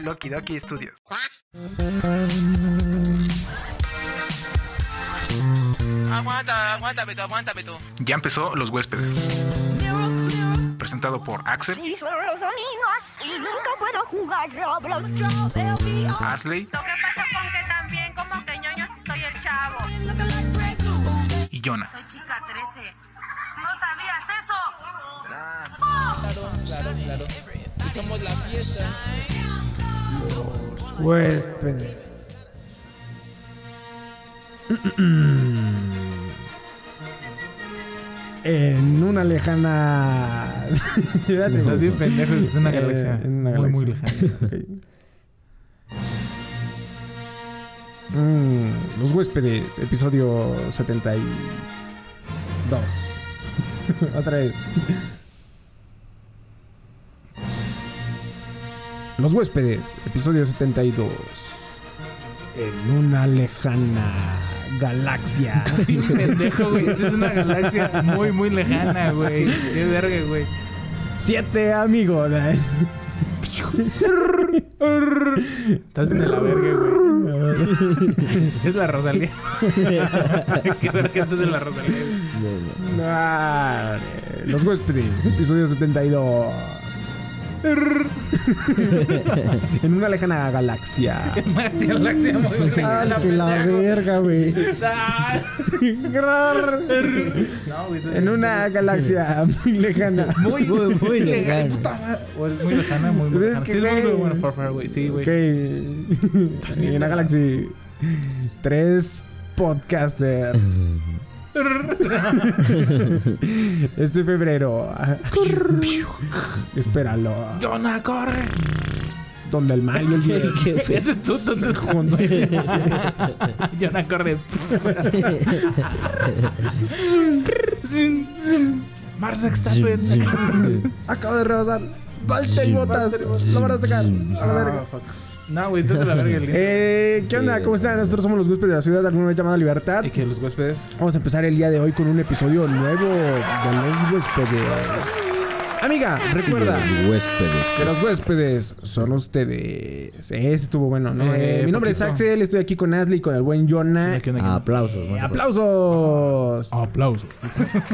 Loki Doki Studios. Aguanta, aguántame tú, aguántame tú. Ya empezó Los Huéspedes. Presentado por Axel, Y son los domingos y nunca puedo jugar Roblox. Asley Lo que pasa con que también como que ñoño soy el chavo. y Jonah. Soy chica 13. ¿No sabías eso? Claro, claro. Y somos la fiesta. Huéspedes. En una lejana. Estás bien pendejo, es una Eh, galaxia en una muy, muy galaxia. lejana. Ok. Mm, los huéspedes, episodio 72. Otra vez. Los huéspedes, episodio 72. En una lejana galaxia. Pendejo, güey. Es una galaxia muy, muy lejana, güey. Qué verga, güey. Siete amigos. ¿eh? Estás en la verga, güey. Es la Rosalía. Qué verga, estás en la Rosalía. Los huéspedes, episodio 72. en una lejana galaxia. Una galaxia muy Ah, lejana. que la pendejo. verga, güey. No, güey. En una galaxia muy lejana. Muy, muy, muy lejana. O es muy lejana, muy, muy Pero es lejana. que, Sí, es muy, güey. muy bueno, far, far, güey. Sí, güey. Ok. en una galaxia. Tres podcasters. este febrero. Espéralo. Jonah, corre. Donde el mal y el bien. Es tú, tú, tú. Jonah, corre. Mars Verstappen. Acabo de rebasar. Valtteri Botas. Lo van a sacar. A la verga. No, güey, la verga el Eh, ¿Qué onda? ¿Cómo están? Nosotros somos los huéspedes de la ciudad, alguna vez llamada Libertad. Y que los huéspedes. Vamos a empezar el día de hoy con un episodio nuevo de los huéspedes. Amiga, recuerda Huéspedes. que los huéspedes son ustedes. Ese estuvo bueno, ¿no? Eh, Eh, mi nombre es. Axel, estoy aquí con Ashley y con el buen Jonah. ¿Qué onda, qué onda? Aplausos. Eh, ¡Aplausos! Aplauso.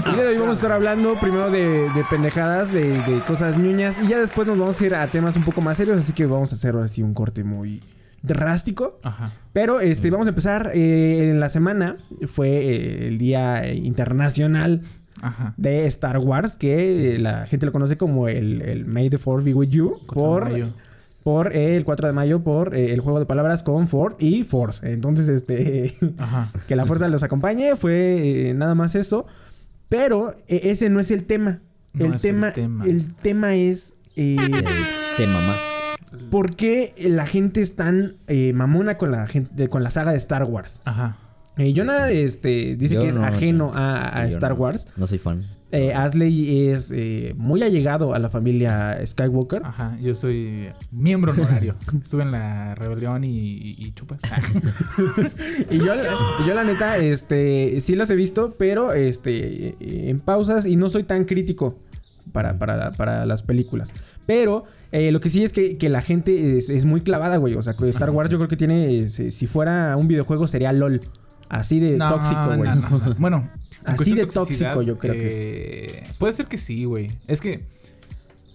El día de hoy vamos a estar hablando primero de, de pendejadas, de, de cosas ñoñas y ya después nos vamos a ir a temas un poco más serios, así que vamos a hacer así un corte muy drástico. Ajá. Pero este, vamos a empezar eh, en la semana. Fue eh, el Día Internacional Ajá. de Star Wars, que la gente lo conoce como el, el May the Fourth be with you. Por, por eh, el 4 de mayo, por eh, el juego de palabras con Ford y Force. Entonces, este, Ajá. que la fuerza los acompañe. Fue eh, nada más eso. Pero eh, ese no es el tema. No el, es el tema el tema es... eh. ¿Por qué la gente es tan eh, mamona con la gente, con la saga de Star Wars? Ajá. Eh, Jonah este, dice Yo que es no, ajeno no. a, a Sí, yo Star no. Wars. No soy fan. Eh, Asley es eh, muy allegado a la familia Skywalker. Ajá. Yo soy miembro honorario. Estuve en la rebelión y, y, y chupas. Y yo, la neta, este, sí las he visto, pero este, en pausas y no soy tan crítico para, para, para las películas. Pero eh, lo que sí es que, que la gente es, es muy clavada, güey. O sea, que Star Wars yo creo que tiene, eh, si, si fuera un videojuego sería LOL. Así de No, tóxico, güey. no, no, no. Bueno, en Así de tóxico yo creo que que Puede ser que sí, güey. Es que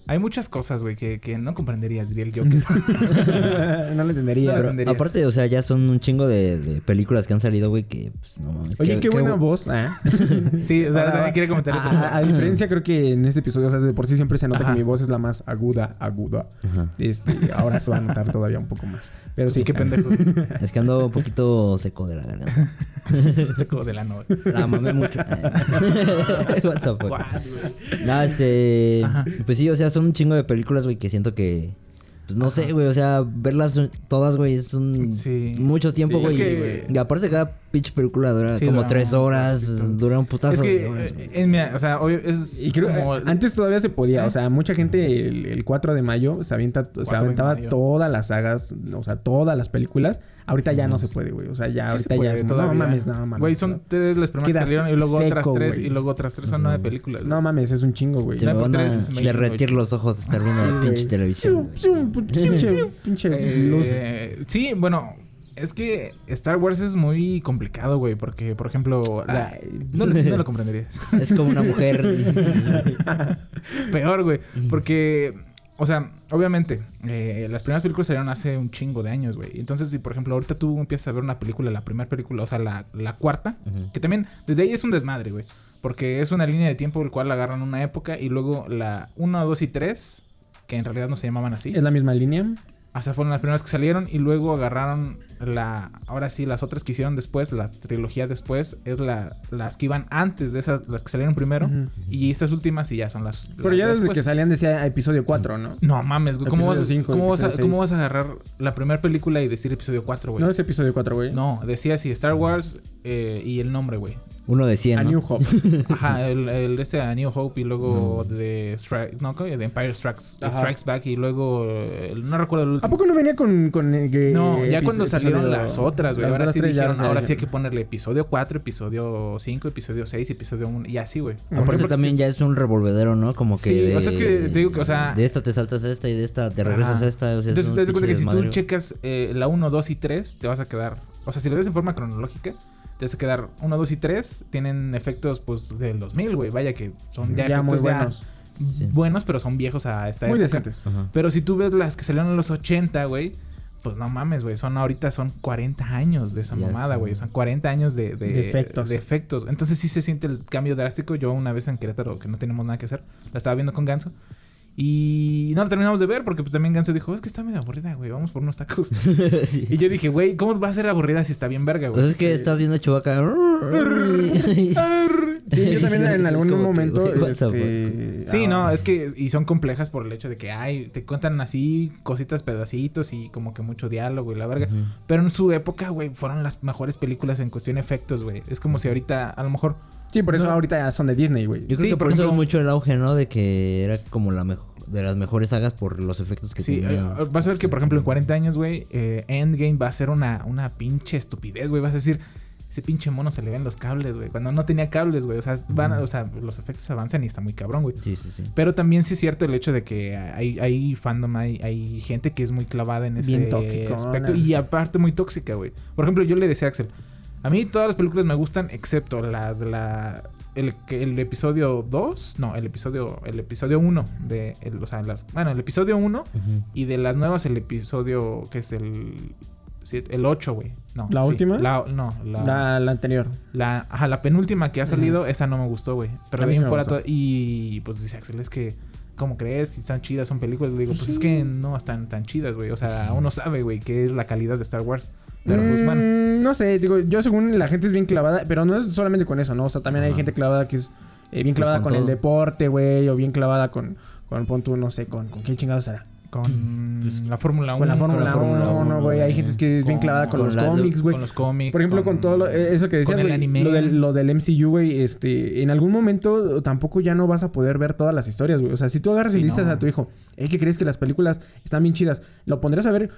hay muchas cosas, güey, que, que no comprenderías, diría el Joker. no lo entendería. No lo pero-. Aparte, o sea, ya son un chingo de, de películas que han salido, güey, que pues no mames. Oye, qué, buena bu- voz. ¿eh? sí, o sea, Ahora, también quiere comentar a, eso. a- a diferencia, creo que en este episodio, o sea, de por sí siempre se nota Ajá. que mi voz es la más aguda, aguda. Ajá. Este, ahora se va a notar todavía un poco más. Pero sí, Sí, qué pendejo. Es que ando un poquito seco de la garganta. Seco de la noche. La mamé mucho. What the fuck. What, güey. No, este. Ajá. Pues sí, o sea, son un chingo de películas, güey, que siento que. Pues no sé, güey, o sea, verlas todas, güey, es un. Sí. Mucho tiempo, Sí, güey. es que- Y aparte, cada pinche película dura Sí, como dura tres horas, dura un putazo Es que, de horas, güey. eh, en mi- o sea, obvio, es Y creo como... antes todavía se podía, ¿Eh? o sea, mucha gente el, el 4 de mayo se avienta, se 4 de aventaba todas las sagas, o sea, todas las películas. Ahorita ya no se puede, güey. O sea, ya Sí ahorita se puede ya es, no mames, no mames. Güey, son tres las primeras que salieron y luego otras tres y luego otras tres son nueve películas. no mames, es un chingo, güey. Se me van a derretir los ojos de estar viendo la pinche televisión. Pinche, pinche luz. Eh, sí, bueno, es que Star Wars es muy complicado, güey, porque, por ejemplo, la- no, lo- no lo comprenderías. Es como una mujer. Peor, güey, porque, o sea, obviamente, eh, las primeras películas salieron hace un chingo de años, güey. Entonces, si por ejemplo ahorita tú empiezas a ver una película, la primera película, o sea, la, la cuarta, que también desde ahí es un desmadre, güey. Porque es una línea de tiempo el cual agarran una época y luego la 1, 2 y 3, que en realidad no se llamaban así. Es la misma línea. O sea, fueron las primeras que salieron y luego agarraron la... Ahora sí, las otras que hicieron después, la trilogía después, es la, las que iban antes de esas, las que salieron primero. Y estas últimas y ya son las... Pero las ya desde que salían decía episodio 4, ¿no? No mames, güey. ¿Cómo, vas, Episodio cinco, cómo vas a, episodio ¿Cómo seis. vas a agarrar la primera película y decir episodio 4, güey? No es episodio 4, güey. No, decía así Star Wars eh, y el nombre, güey. Uno de 100, A ¿no? New Hope. Ajá, el, el de ese A New Hope y luego de Strike... No, ¿cómo? de Empire Strikes. Strikes Back y luego... eh, no recuerdo el último. ¿A poco no venía con... con eh, No, ya cuando salieron episodio- las otras, güey. Ahora sí dijeron, no ahora sí hay que ponerle episodio 4, episodio 5, episodio 6, episodio 1 y así, güey. Aparte Porque también sí- ya es un revolvedero, ¿no? Como que Sí, de... o sea, es que te digo que, o sea- De esta te saltas a esta y de esta te regresas Ajá. a esta. O sea, es Entonces te das cuenta que si tú checas eh, la 1, 2 y 3, te vas a quedar... O sea, si lo ves en forma cronológica, te quedar 1, 2 y 3. Tienen efectos, pues, del 2000, güey. Vaya que son ya, Ya muy efectos buenos. Sí. buenos, pero son viejos a esta Muy época. decentes. Ajá. Pero si tú ves las que salieron en los 80, güey, pues no mames, güey. Son ahorita son 40 años de esa Ya mamada, güey. Son 40 años de, de, De efectos. de efectos. Entonces sí se siente el cambio drástico. Yo una vez en Querétaro, que no tenemos nada que hacer, la estaba viendo con Ganso. Y no la terminamos de ver porque pues también Ganso dijo, es que está medio aburrida, güey. Vamos por unos tacos. Sí. y yo dije, güey, ¿cómo va a ser aburrida si está bien verga, güey? Pues es que estás viendo a Chewbacca. Sí, yo también en algún que, momento... este, Sí, ah, no, es que y son complejas por el hecho de que ay, te cuentan así cositas pedacitos y como que mucho diálogo y la verga. Pero en su época, güey, fueron las mejores películas en cuestión de efectos, güey. Es como si ahorita, a lo mejor. Sí, por eso No. ahorita ya son de Disney, güey. Yo creo Sí, que por por eso ejemplo- mucho el auge, ¿no? De que era como la mejor... De las mejores sagas por los efectos que Sí, tenían. eh, vas a ver que, por ejemplo, en 40 años, güey, eh, Endgame va a ser una, una pinche estupidez, güey. Vas a decir, ese pinche mono se le ven los cables, güey. Cuando no tenía cables, güey. O sea, van, Ujú. o sea, los efectos avanzan y está muy cabrón, güey. Sí, sí, sí. Pero también sí es cierto el hecho de que hay, hay fandom, hay, hay gente que es muy clavada en ese Bien tóxicona. aspecto. Y aparte muy tóxica, güey. Por ejemplo, yo le decía a Axel, a mí todas las películas me gustan excepto las de la... El, episodio 2, no, el episodio el episodio 1 de el- o sea, las bueno, el episodio 1 Ujú. y de las nuevas el episodio que es el el 8, güey. No. ¿La sí, última? la- no, la, La, la anterior. la, ajá, la penúltima que ha salido, esa no me gustó, güey. Pero A de mí ahí sí en me fuera todo- Y pues dice Axel, es que, ¿cómo crees? Si están chidas, son películas. Le digo, pues es que no están tan chidas, güey. O sea, uno sabe, güey, qué es la calidad de Star Wars. Pero pues, Mm, bueno. No sé, digo, yo según la gente es bien clavada, pero no es solamente con eso, ¿no? O sea, también hay gente clavada que es eh, bien Pues clavada con con, el deporte, güey, o bien clavada con, con pon tú, no sé, con, con quién chingados será. Con Pues, la Fórmula 1. Con la Fórmula Fórmula 1, uno, güey. Hay gente que es bien Con- clavada con, con los la- cómics, güey. Con los cómics. Por ejemplo, con, todo lo- eh, eso que decías, con güey, lo del, lo del MCU, güey, este, en algún momento tampoco ya no vas a poder ver todas las historias, güey. O sea, si tú agarras y Sí, le dices no. a tu hijo, hey, ¿qué crees que las películas están bien chidas? Lo pondrás a ver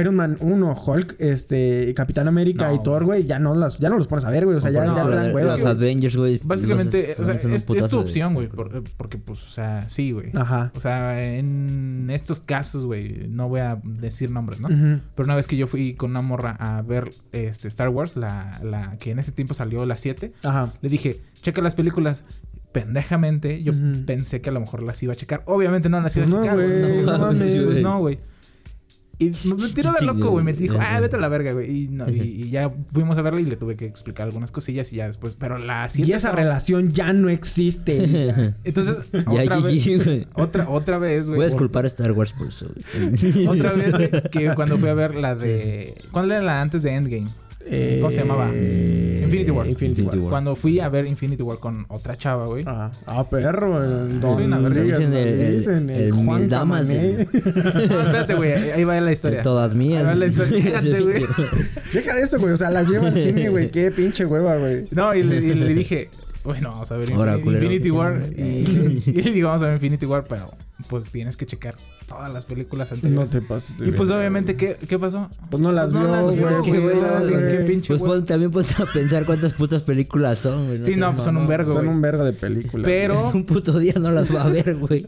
Iron Man 1, Hulk, este, Capitán América No, y Thor, güey, ya no las, ya no los pones a ver, güey. O sea, ya, No, ya te dan hueva, Los güey. Avengers, güey. Básicamente, los- o sea, son un es, tu opción, güey. por- Porque, pues, o sea, sí, güey. Ajá. O sea, en estos casos, güey, no voy a decir nombres, ¿no? Pero una vez que yo fui con una morra a ver este Star Wars, la, la que en ese tiempo salió la 7, Ajá. le dije, checa las películas. Pendejamente, yo pensé que a lo mejor las iba a checar. Obviamente no las iba Pues a no, checar. güey, no mames, Pues güey. no, güey. Y me tiró de loco, güey. Me dijo, ah, vete a la verga, güey. Y, no, y, y ya fuimos a verla y le tuve que explicar algunas cosillas y ya después. Pero la Y esa estaba- relación ya no existe. Entonces, Ya, otra vez. Otra, otra vez, güey. Voy a disculpar a Star Wars por eso. güey. Otra vez güey, que cuando fui a ver la de. ¿Cuál era la antes de Endgame? Eh, ¿Cómo se llamaba? Infinity War. Infinity War. Infinity War. Cuando fui a ver Infinity War con otra chava, güey. Ah, ah, perro. Soy una verga. Dicen el- el- dicen el Juan mil damas. No, espérate, güey. Ahí va la historia. Todas mías. Ahí va la historia. Fíjate, güey. Deja de eso, güey. O sea, las lleva al cine, güey. Qué pinche hueva, güey. No, y le, y le dije, bueno, vamos a ver Ahora, Infin- culero. Infinity War. Y, y le digo, vamos a ver Infinity War, pero pues tienes que checar todas las películas No anteriores. te pases. y pues obviamente. ¿qué, ¿qué pasó? Pues no las Pues no vio, güey, pues, Pues también a pensar cuántas putas películas son, güey. Sí, no, pues son un vergo, Son un vergo de películas. Pero- Un puto día no las va a ver, güey.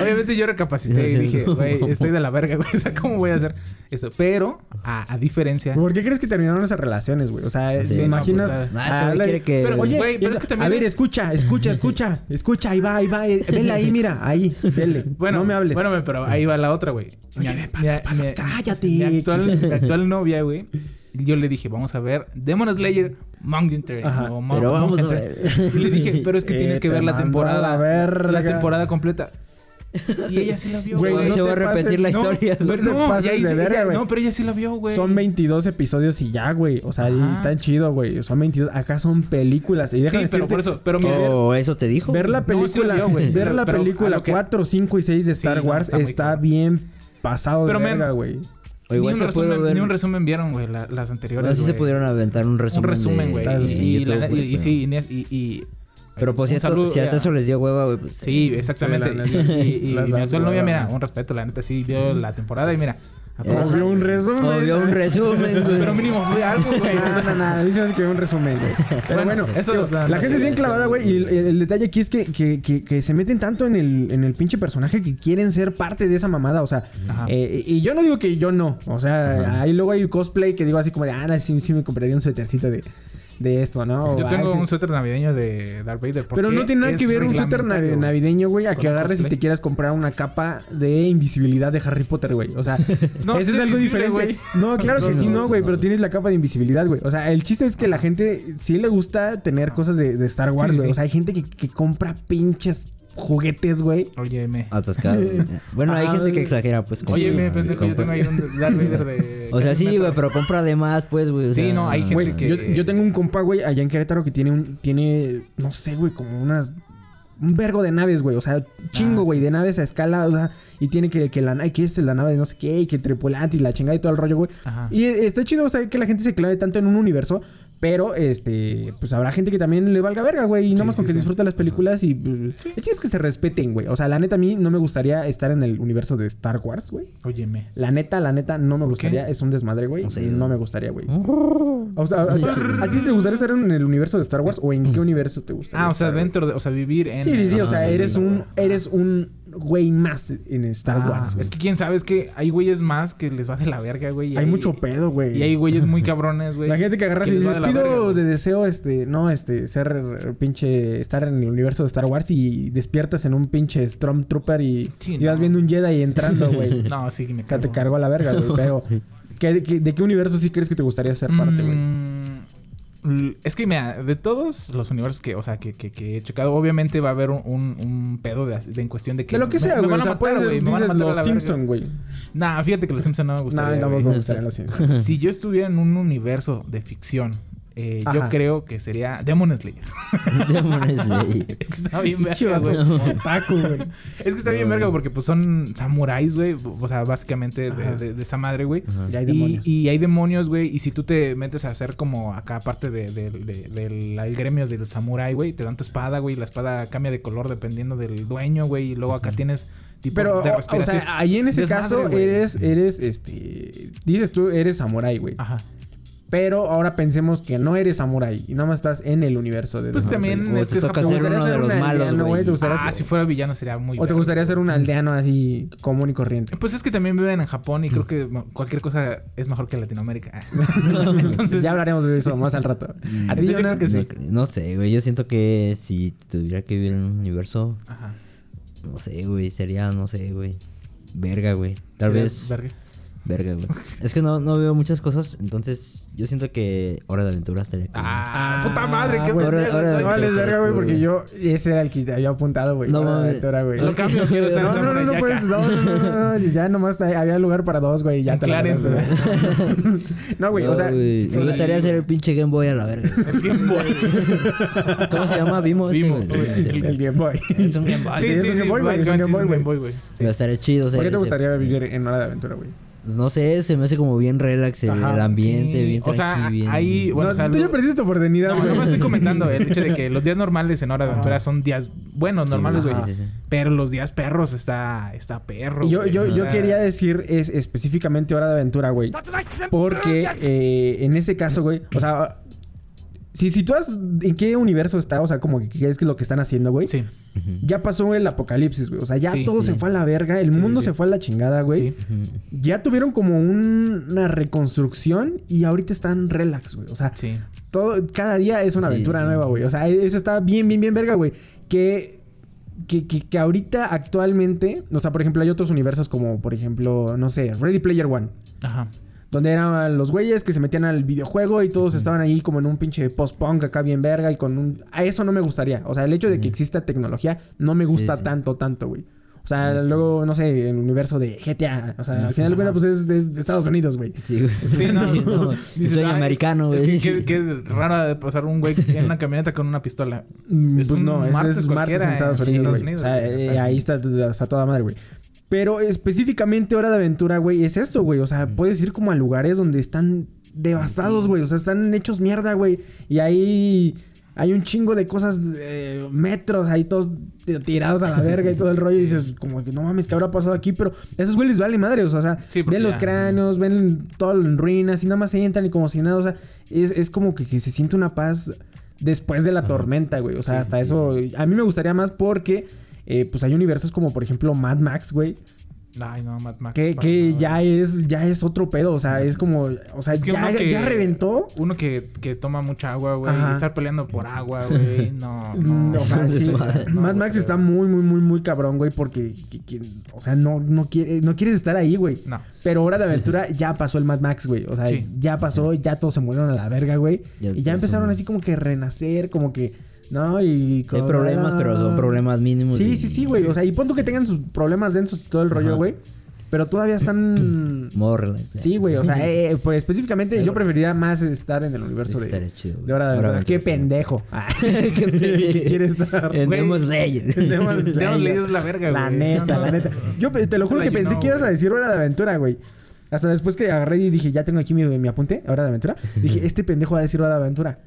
Obviamente yo recapacité y dije, no. güey, estoy de la verga, güey. O sea, ¿cómo voy a hacer eso? Pero, a, a diferencia... ¿Por qué crees que terminaron esas relaciones, güey? O sea, Sí, ¿te no, imaginas? pues, que- Pero, oye, Güey, pero es que también ver, escucha, escucha, escucha. Escucha, ahí va, ahí va. eh, ahí, mira, ahí. Vele. Bueno, no me hables. Bueno, pero ahí va la otra, güey. Oye, me pasas palo, cállate. Mi actual, mi actual novia, güey. Yo le dije, vamos a ver Demon Slayer Mountain Mo- Pero vamos a ver. Y le dije, pero es que Eh, tienes que ver la temporada. la. La temporada completa. Y ella sí la vio, Güey, güey. no se va a repetir la pases, no, historia. no te No, pases de sí- verga, ella- güey. no, pero ella sí la vio, güey. Son 22 episodios y ya, güey. O sea, ahí Ajá. tan chido, güey. Son 22. Acá son películas. Y déjame Sí, pero por eso. Pero mira, Oh, eso te dijo. Ver la No, sí película, vio, güey, sí ver la pero a película que- 4, 5 y 6 de Sí, Star no, Wars está está bien pasado Pero, de verga, güey. O igual ni, se un puede resumen, ver. ni un resumen vieron, güey, la- las anteriores. Ahora sí se pudieron aventar un resumen. Un resumen, güey. Y, sí, y, la- y- y sí, Inés, y, y- Pero pues si, esto- saludo si a- eso les dio hueva, güey. Pues, Sí, exactamente. Sí, la y Las mi actual novia, mira, un respeto, la neta sí vio la temporada y mira. Obvio un resumen. Obvio un resumen, güey. Pero mínimo fue algo, güey. No, no, no, a mí se me hace que un resumen, güey. Pero Bueno, eso- digo, la no, gente es bien clavada, güey. Y el, el detalle aquí es que, que, que, que se meten tanto en el, en el pinche personaje que quieren ser parte de esa mamada. O sea, eh, y yo no digo que yo no. O sea, Ajá. ahí luego hay cosplay que digo así como de, ah, sí, sí me compraría un suétercito de, de esto, ¿no? Yo tengo un suéter navideño de Darth Vader. Pero no tiene nada que ver un suéter navi- navideño, güey, a que agarres y te quieras comprar una capa de invisibilidad de Harry Potter, güey. O sea, No, eso es algo diferente. No, claro que No, sí, no, güey, pero tienes la capa de invisibilidad, güey. O sea, el chiste es que la gente sí le gusta tener cosas de, de Star Wars, güey. O sea, hay gente que, que compra pinches juguetes, güey. Óyeme. Atascado. güey. Bueno, hay Ah, gente que exagera, pues. con- Óyeme, pendejo, yo tengo ahí un Darth Vader de... O sea, sí, güey, pero compra de más, pues, güey. o Sí, no, hay gente Güey, que- yo, yo tengo un compa, güey, allá en Querétaro que tiene un, tiene, no sé, güey, como unas, un vergo de naves, güey. O sea, chingo, Ah, güey, sí. de naves a escala, o sea, y tiene que, que la, ay, que es la nave de no sé qué, y que tripulante y la chingada y todo el rollo, güey. Ajá. Y está chido, o sea, que la gente se clave tanto en un universo, pero, este, pues habrá gente que también le valga verga, güey, y Sí, nomás con sí, que sí. disfruta las películas y... pues, El chiste es que se respeten, güey. O sea, la neta, a mí no me gustaría estar en el universo de Star Wars, güey. Óyeme. La neta, la neta, no me ¿Por gustaría. qué? Es un desmadre, güey. No sé, no me gustaría, güey. O sea, ¿a, a- ti te gustaría estar en el universo de Star Wars o en qué universo te gustaría? Ah, o sea, estar, dentro de... O sea, vivir en... Sí, sí, sí. O sea, eres un, eres un güey más en Star Ah, Wars. güey. Es que quién sabe, es que hay güeyes más que les va de la verga, güey. hay mucho pedo, güey. Y hay güeyes muy cabrones, güey. Imagínate que agarras y les de la pido verga, güey". de deseo, este, no, este, ser pinche, estar en el universo de Star Wars y despiertas en un pinche Stormtrooper y, Sí, y vas viendo un Jedi entrando, güey. No, sí, me Que te cargó a la verga, güey. Pero, ¿qué- qué- ¿de qué universo sí crees que te gustaría ser parte, güey? Mm, l- Es que, mira, de todos los universos que, o sea, que, que, que he checado, obviamente va a haber un, un, un pedo de, de en cuestión de que. De lo que sea, güey. O sea, puede ser, dices los la verga. Simpson, güey. Nah, fíjate que los Simpsons no me No, gustaría. tampoco güey. me gustarían los Simpsons. Si yo estuviera en un universo de ficción, eh, yo creo que sería Demon Slayer. Demon Slayer. es que está bien verga, güey. otaku, güey. Es que está bien verga porque pues son samuráis, güey. O sea, básicamente de, de- de esa madre, güey. Ya hay Y, demonios. y hay demonios, güey. Y si tú te metes a hacer como acá parte de, de- de- del el gremio del samurái, güey, te dan tu espada, güey. La espada cambia de color dependiendo del dueño, güey. Y luego acá tienes tipo Pero, de o- sea, ahí en ese Desmadre, caso eres, eres, este... Dices tú, eres samurái, güey. Ajá. Pero ahora pensemos que no eres samurái y nada más estás en el universo de Pues los también este te es toca ser gustaría uno ser de los un malos, aldeano, güey, Ah, ser- si fuera villano sería muy O te gustaría ser un aldeano así común y corriente. Pues es que también viven en Japón y creo que cualquier cosa es mejor que Latinoamérica. Entonces ya hablaremos de eso más al rato. A ti, Entonces yo creo que sí. No, no sé, güey. Yo siento que si tuviera que vivir en un universo, Ajá. no sé, güey. Sería, no sé, güey. Verga, güey. Tal vez. verga. Verga, güey. Es que no, no veo muchas cosas, entonces yo siento que Hora de Aventura estaría cool. Ah, puta madre, qué pendejo estoy. No vales Aventura verga, güey, cool, porque yo... Ese era el que te había apuntado, güey. No Hora de mames. Aventura, güey. Lo cambio, quiero estar No, en no, no, no puedes. Jack. No, no, no, no, Ya nomás había lugar para dos, güey. Ya te la Clarence, ganaste, güey. No, güey, o sea. güey, me gustaría hacer el pinche Game Boy a la verga. El Game Boy. ¿Cómo se llama? Vimo. este, Vimo, güey. güey. El, Game Boy. Es un Game Boy. Sí, es un Game Boy, güey, es un Game Boy, güey. Me estaría chido. ¿Por qué te gustaría vivir en Hora de Aventura, güey? Pues no sé, se me hace como bien relax el, Ajá, el ambiente, Sí, bien O sea, bien- ahí, bueno, no, o sea, tú ya lo- perdiste tu oportunidad, No, güey. no me estoy comentando el hecho de que los días normales en Hora de Aventura son días buenos, Sí, normales, güey. ajá, sí, sí. Pero los días perros está, está perro. Y yo, güey. yo, yo quería decir es específicamente Hora de Aventura, güey. Porque eh, en ese caso, güey, o sea, si sitúas en qué universo está, o sea, como que qué es lo que están haciendo, güey. Sí. Ya pasó el apocalipsis, güey. O sea, ya Sí, todo sí. se fue a la verga, el Sí, mundo sí. se fue a la chingada, güey. sí. Ya tuvieron como un- una reconstrucción y ahorita están relax, güey. O sea, Sí. todo, cada día es una Sí, aventura sí. nueva, güey. O sea, eso está bien, bien, bien verga, güey. Que, que, que, que ahorita, actualmente, o sea, por ejemplo, hay otros universos como, por ejemplo, no sé, Ready Player One. Ajá. Donde eran los güeyes que se metían al videojuego y todos estaban ahí como en un pinche post-punk acá bien verga y con un... A eso no me gustaría. O sea, el hecho de que exista tecnología no me gusta Sí, sí. tanto, tanto, güey. O sea, Sí, sí. luego, no sé, el universo de GTA. O sea, al final de cuentas, pues es, es de Estados Unidos, güey. Sí, güey. Sí, no, no. Dices, Soy "Ah, es- americano, es güey. que Qué qué raro de pasar un güey en una camioneta con una pistola. Mm, Es pues un no, es, martes es martes cualquiera en Estados en Unidos, Estados güey. Unidos, O sea, güey, eh, ahí está, está toda madre, güey. Pero específicamente Hora de Aventura, güey, es eso, güey. O sea, puedes ir como a lugares donde están devastados, güey. O sea, están hechos mierda, güey. Y ahí hay un chingo de cosas, eh, metros ahí todos tirados a la verga y todo el rollo. Y dices, como que no mames, ¿qué habrá pasado aquí? Pero esos güeyes les vale madre, o sea, Sí, ven los ya- cráneos, ven todo en ruinas y nada más se entran y como si nada. O sea, es, es como que, que se siente una paz después de la tormenta, güey. O sea, Sí, hasta sí. eso. A mí me gustaría más porque, eh, pues hay universos como, por ejemplo, Mad Max, güey. Ay, no, Mad Max. Que, ya es, ya es otro pedo. O sea, es como. O sea, Es que ya, que- ya reventó. Uno que, que toma mucha agua, güey. Estar peleando por agua, güey. No, no. o sea, no, sí, desmadre. No, Mad Max está muy, muy, muy, muy cabrón, güey, porque, que- que- o sea, no, no, quiere, no quieres estar ahí, güey. No. Pero Hora de Aventura ya pasó el Mad Max, güey. O sea, Sí. ya pasó, ya todos se murieron a la verga, güey. Y ya empezaron así como que renacer, como que, ¿no? Y Hay problemas, pero son problemas mínimos. Sí, y- sí, sí, güey. O sea, y pon tú que tengan sus problemas densos y todo el rollo, Ajá. güey. Pero todavía están... Relax. Sí, güey. O sea, eh, pues específicamente yo preferiría más estar en el universo de, chido, de Hora de Aventura. De Qué pendejo. Ah, que quiere estar... En. Demon Slayer. Demon es la verga, La güey. neta, No, no. la neta. Yo te lo juro La que pensé que ibas a decir Hora de Aventura, güey. Hasta después que agarré y dije, ya tengo aquí mi, mi apunte, Hora de Aventura. Dije, este pendejo va a decir Hora de Aventura.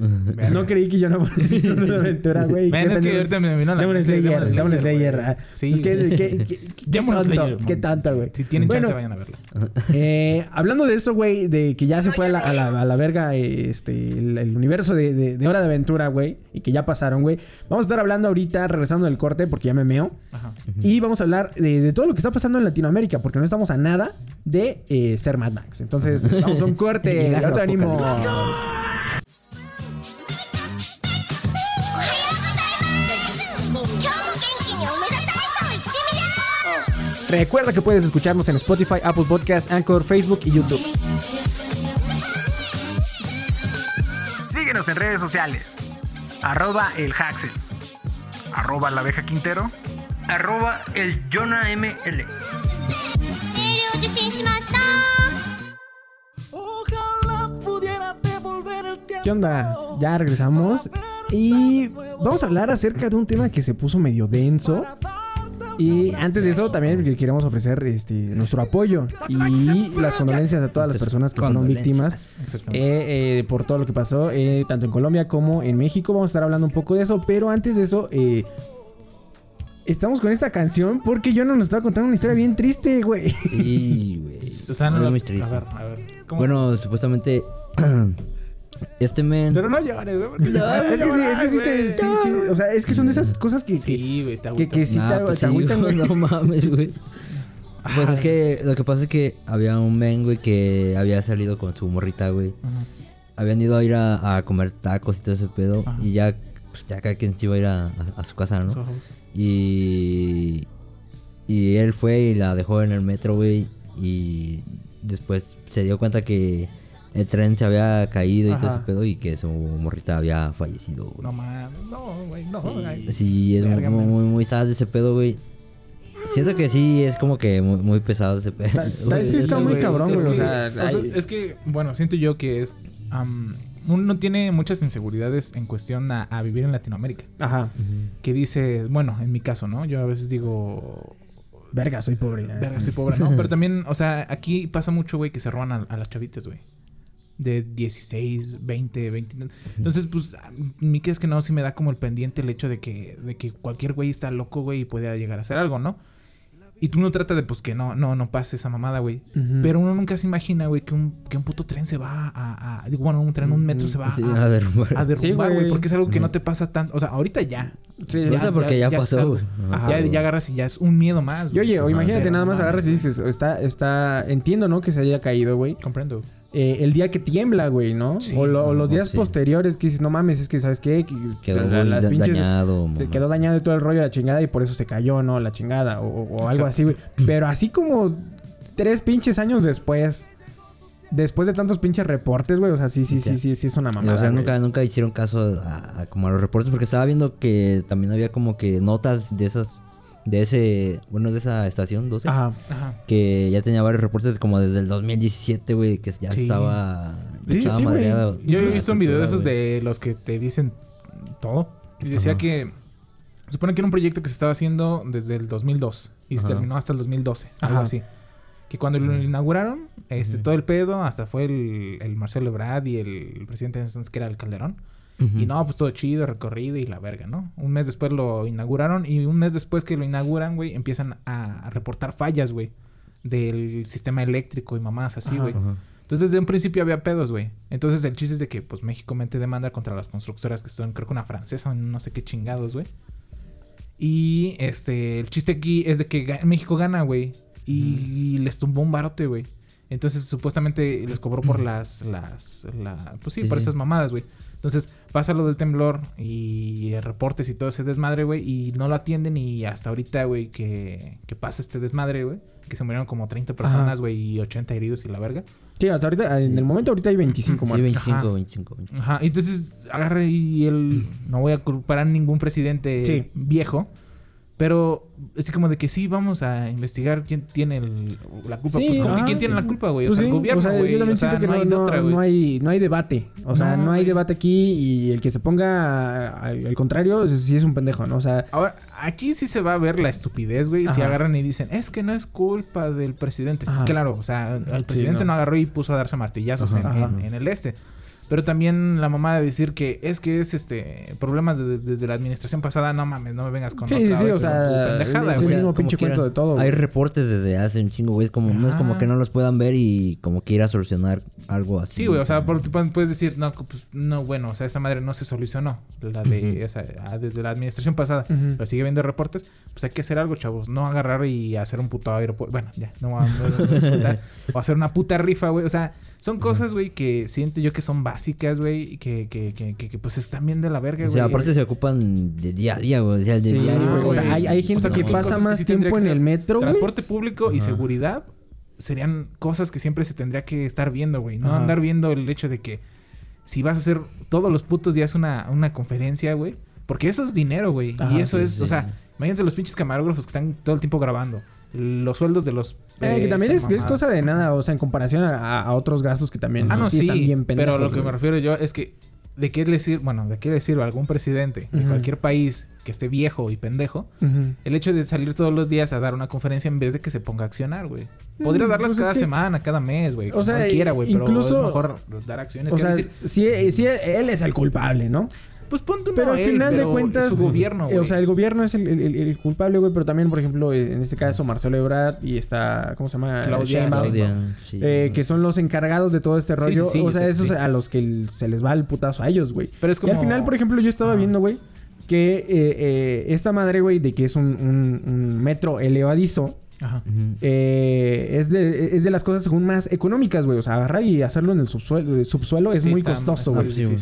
No creí que yo no podía decir Hora de Aventura, güey. Es que ahorita me vino a la Demon Slayer, Demon Slayer, ah. Sí. Pues qué, qué, qué, qué- tanto, güey. Si tienen Bueno, chance, vayan a verla. eh, hablando de eso, güey, de que ya se fue a la, a la, a la verga este, el, el universo de, de, de Hora de Aventura, güey, y que ya pasaron, güey. Vamos a estar hablando ahorita, regresando del corte, porque ya me meo. Ajá. Y vamos a hablar de, de todo lo que está pasando en Latinoamérica, porque no estamos a nada de eh, ser Mad Max. Entonces, vamos a un corte. Llegar Ahorita venimos. Recuerda que puedes escucharnos en Spotify, Apple Podcasts, Anchor, Facebook y YouTube. Síguenos en redes sociales arroba el Haxel, arroba la abeja Quintero, arroba el Jonah ML. ¿Qué onda? Ya regresamos y vamos a hablar acerca de un tema que se puso medio denso y antes de eso, también que queremos ofrecer este, nuestro apoyo y las condolencias a todas las personas que fueron víctimas eh, eh, por todo lo que pasó, eh, tanto en Colombia como en México. Vamos a estar hablando un poco de eso, pero antes de eso, eh, estamos con esta canción porque yo no nos estaba contando una historia bien triste, güey. Sí, güey. La- muy triste. a ver, a ver. ¿cómo Bueno, supuestamente. este men. Pero no llores, güey. es que sí, es que sí, te- sí, sí, o sea, es que son de esas cosas que, que, Sí, güey, te que, que sí Nah, te, pues te sí, agüitan, güey. No mames, güey. Pues es que lo que pasa es que había un men, güey, que había salido con su morrita, güey. Ajá. Habían ido a ir a, a comer tacos y todo ese pedo. Ajá. Y ya, pues ya cada quien se iba a ir a, a- a su casa, ¿no? Y. Y él fue y la dejó en el metro, güey. Y después se dio cuenta que el tren se había caído y todo ese pedo y que su morrita había fallecido, güey. No mames, no, güey, no. ay. Sí, es muy, muy, muy, muy sad ese pedo, güey. Siento que sí es como que muy, muy pesado ese pedo. Sí está muy güey, cabrón, es güey, o que- sea, o sea, es que, bueno, siento yo que es. am, uno tiene muchas inseguridades en cuestión a, a vivir en Latinoamérica. Ajá. Que dice, bueno, en mi caso, ¿no? Yo a veces digo, Verga, soy pobre. verga, soy pobre, ¿no? Pero también, o sea, aquí pasa mucho, güey, que se roban a, a las chavitas, güey. De 16, 20, 20. Entonces, pues, a mí que es que no, sí me da como el pendiente el hecho de que, de que cualquier güey está loco, güey, y puede llegar a hacer algo, ¿no? Y tú no trata de, pues, que no, no, no pase esa mamada, güey. Pero uno nunca se imagina, güey, que un, que un puto tren se va a, a- Digo, bueno, un tren, un metro se va Sí, a, a derrumbar. a Sí, derrumbar, güey. güey. porque es algo que no te pasa tanto. O sea, ahorita ya. Sí, ya. eso porque ya, ya pasó, güey. Ya, güey. ya agarras y ya es un miedo más. Y oye, o imagínate, nada más agarras y dices, está, está, entiendo, ¿no? Que se haya caído, güey. Comprendo. Eh, el día que tiembla, güey, ¿no? Sí. o, lo- o los días sí. posteriores que dices, no mames, es que, ¿sabes qué? Que- Quedó la- las pinches- dañado. Se quedó dañado y todo el rollo de la chingada y por eso se cayó, ¿no? La chingada. O, o algo así, güey. Pero así como tres pinches años después. Después de tantos pinches reportes, güey. O sea, sí, sí, sí, sí, sí es una mamada. o sea, güey. nunca, nunca hicieron caso a, a como a los reportes porque estaba viendo que también había como que notas de esas, de ese, bueno, de esa estación 12, Ajá. Ajá. que ya tenía varios reportes como desde el 2017, güey, que ya Sí. estaba, Sí, estaba sí, Yo he visto un video de esos de los que te dicen todo. Y decía Ajá. que... Se supone que era un proyecto que se estaba haciendo desde el 2002. Y se terminó hasta el 2012. Algo Ajá. así. Que cuando lo inauguraron, este, todo el pedo, hasta fue el, el Marcelo Ebrard y el, el presidente de entonces que era el Calderón. Y no, pues todo chido, recorrido y la verga, ¿no? Un mes después lo inauguraron y un mes después que lo inauguran, güey, empiezan a, a reportar fallas, güey, del sistema eléctrico y mamás así, güey. Entonces, desde un principio había pedos, güey. Entonces, el chiste es de que, pues, México mete demanda contra las constructoras que son, creo que una francesa, no sé qué chingados, güey. Y, este, el chiste aquí es de que ga- México gana, güey. Y les tumbó un barote, güey. Entonces, supuestamente les cobró por las, las, la, pues sí, Sí, por sí. esas mamadas, güey. Entonces, pasa lo del temblor y reportes y todo ese desmadre, güey. Y no lo atienden y hasta ahorita, güey, que, que pasa este desmadre, güey. Que se murieron como 30 personas, güey, y 80 heridos y la verga. Sí, hasta ahorita, en el momento ahorita hay 25 Sí, muertos. 25, Ajá. 25, 25. Ajá, entonces agarra y él no voy a culpar a ningún presidente Sí. viejo, pero así como de que sí, vamos a investigar quién tiene el- la culpa. Sí, pues como que ajá. quién tiene la culpa, güey. O Pues sea, el sí, gobierno, o sea, yo también O sea, siento que no, hay no- otra, no hay, no hay debate. O sea, No, no, hay debate aquí y el que se ponga al, al contrario, sí es un pendejo, ¿no? O sea, Ahora, aquí sí se va a ver la estupidez, güey. Si agarran y dicen, es que no es culpa del presidente. Sí, Ajá. claro, o sea, el presidente no. no. agarró y puso a darse martillazos Ajá. en, Ajá. en- en el este. Pero también la mamá de decir que es que es este problemas de- de- desde la administración pasada, no mames, no me vengas con sí, otra sí, vez o sea, pendejada, es el güey. mismo pinche quieran. cuento de todo. Hay reportes desde hace un chingo, güey. Es como, no es como que no los puedan ver y como que ir a solucionar algo así. Sí, güey, o sea, por- puedes decir, no, pues, no, bueno, o sea, esta madre no se solucionó, la de, Ujú. o sea, ah, desde la administración pasada, pero sigue habiendo reportes, pues hay que hacer algo, chavos, no agarrar y hacer un puto aeropuerto, bueno, ya, no, no- no- puta- o hacer una puta rifa, güey, o sea, son cosas, güey, que siento yo que son básicas, güey, y que, que, que, que, que, pues están bien de la verga, O güey. sea, aparte se ocupan de día a día, güey. O sea, de Sí, diario, güey. O sea, güey. hay, hay gente O sea, que pasa que más sí tiempo en el metro, güey. Transporte público y seguridad serían cosas que siempre se tendría que estar viendo, güey. No Ajá. andar viendo el hecho de que si vas a hacer todos los putos días una, una conferencia, güey. Porque eso es dinero, güey. Y eso sí, es, sí. o sea, imagínate los pinches camarógrafos que están todo el tiempo grabando. Los sueldos de los... Eh, que también es, es cosa de nada, o sea, en comparación a, otros gastos que también Ah, no, sí, están bien pendejos. pero lo que me refiero yo es que de qué le sirve, bueno, de qué le sirve a algún presidente de Ujú. cualquier país que esté viejo y pendejo el hecho de salir todos los días a dar una conferencia en vez de que se ponga a accionar, güey. Podría Mm, darlas pues es cada que- semana, cada mes, güey. o sea, quiera, güey. Pero es mejor dar acciones. O sea, decir, sí, sí, él es el culpable, ¿no? Pues ponte uno Pero al final de cuentas, Su gobierno, eh, güey. o sea, el gobierno es el, el- el- el culpable, güey, pero también, por ejemplo, eh, en este caso, Marcelo Ebrard y está, ¿cómo se llama? Claudia Sheinbaum, Claudia, sí. eh, que son los encargados de todo este rollo. sí, sí, o sea, esos sí. a los que se les va el putazo a ellos, güey. Pero es Y al final, por ejemplo, yo estaba viendo, güey, que eh, eh, esta madre, güey, de que es un, un- un metro elevadizo, Ajá. Eh, es, de, es de las cosas según más económicas, güey. O sea, agarrar y hacerlo en el subsuelo, el subsuelo es Sí, muy está- costoso, güey. Sí.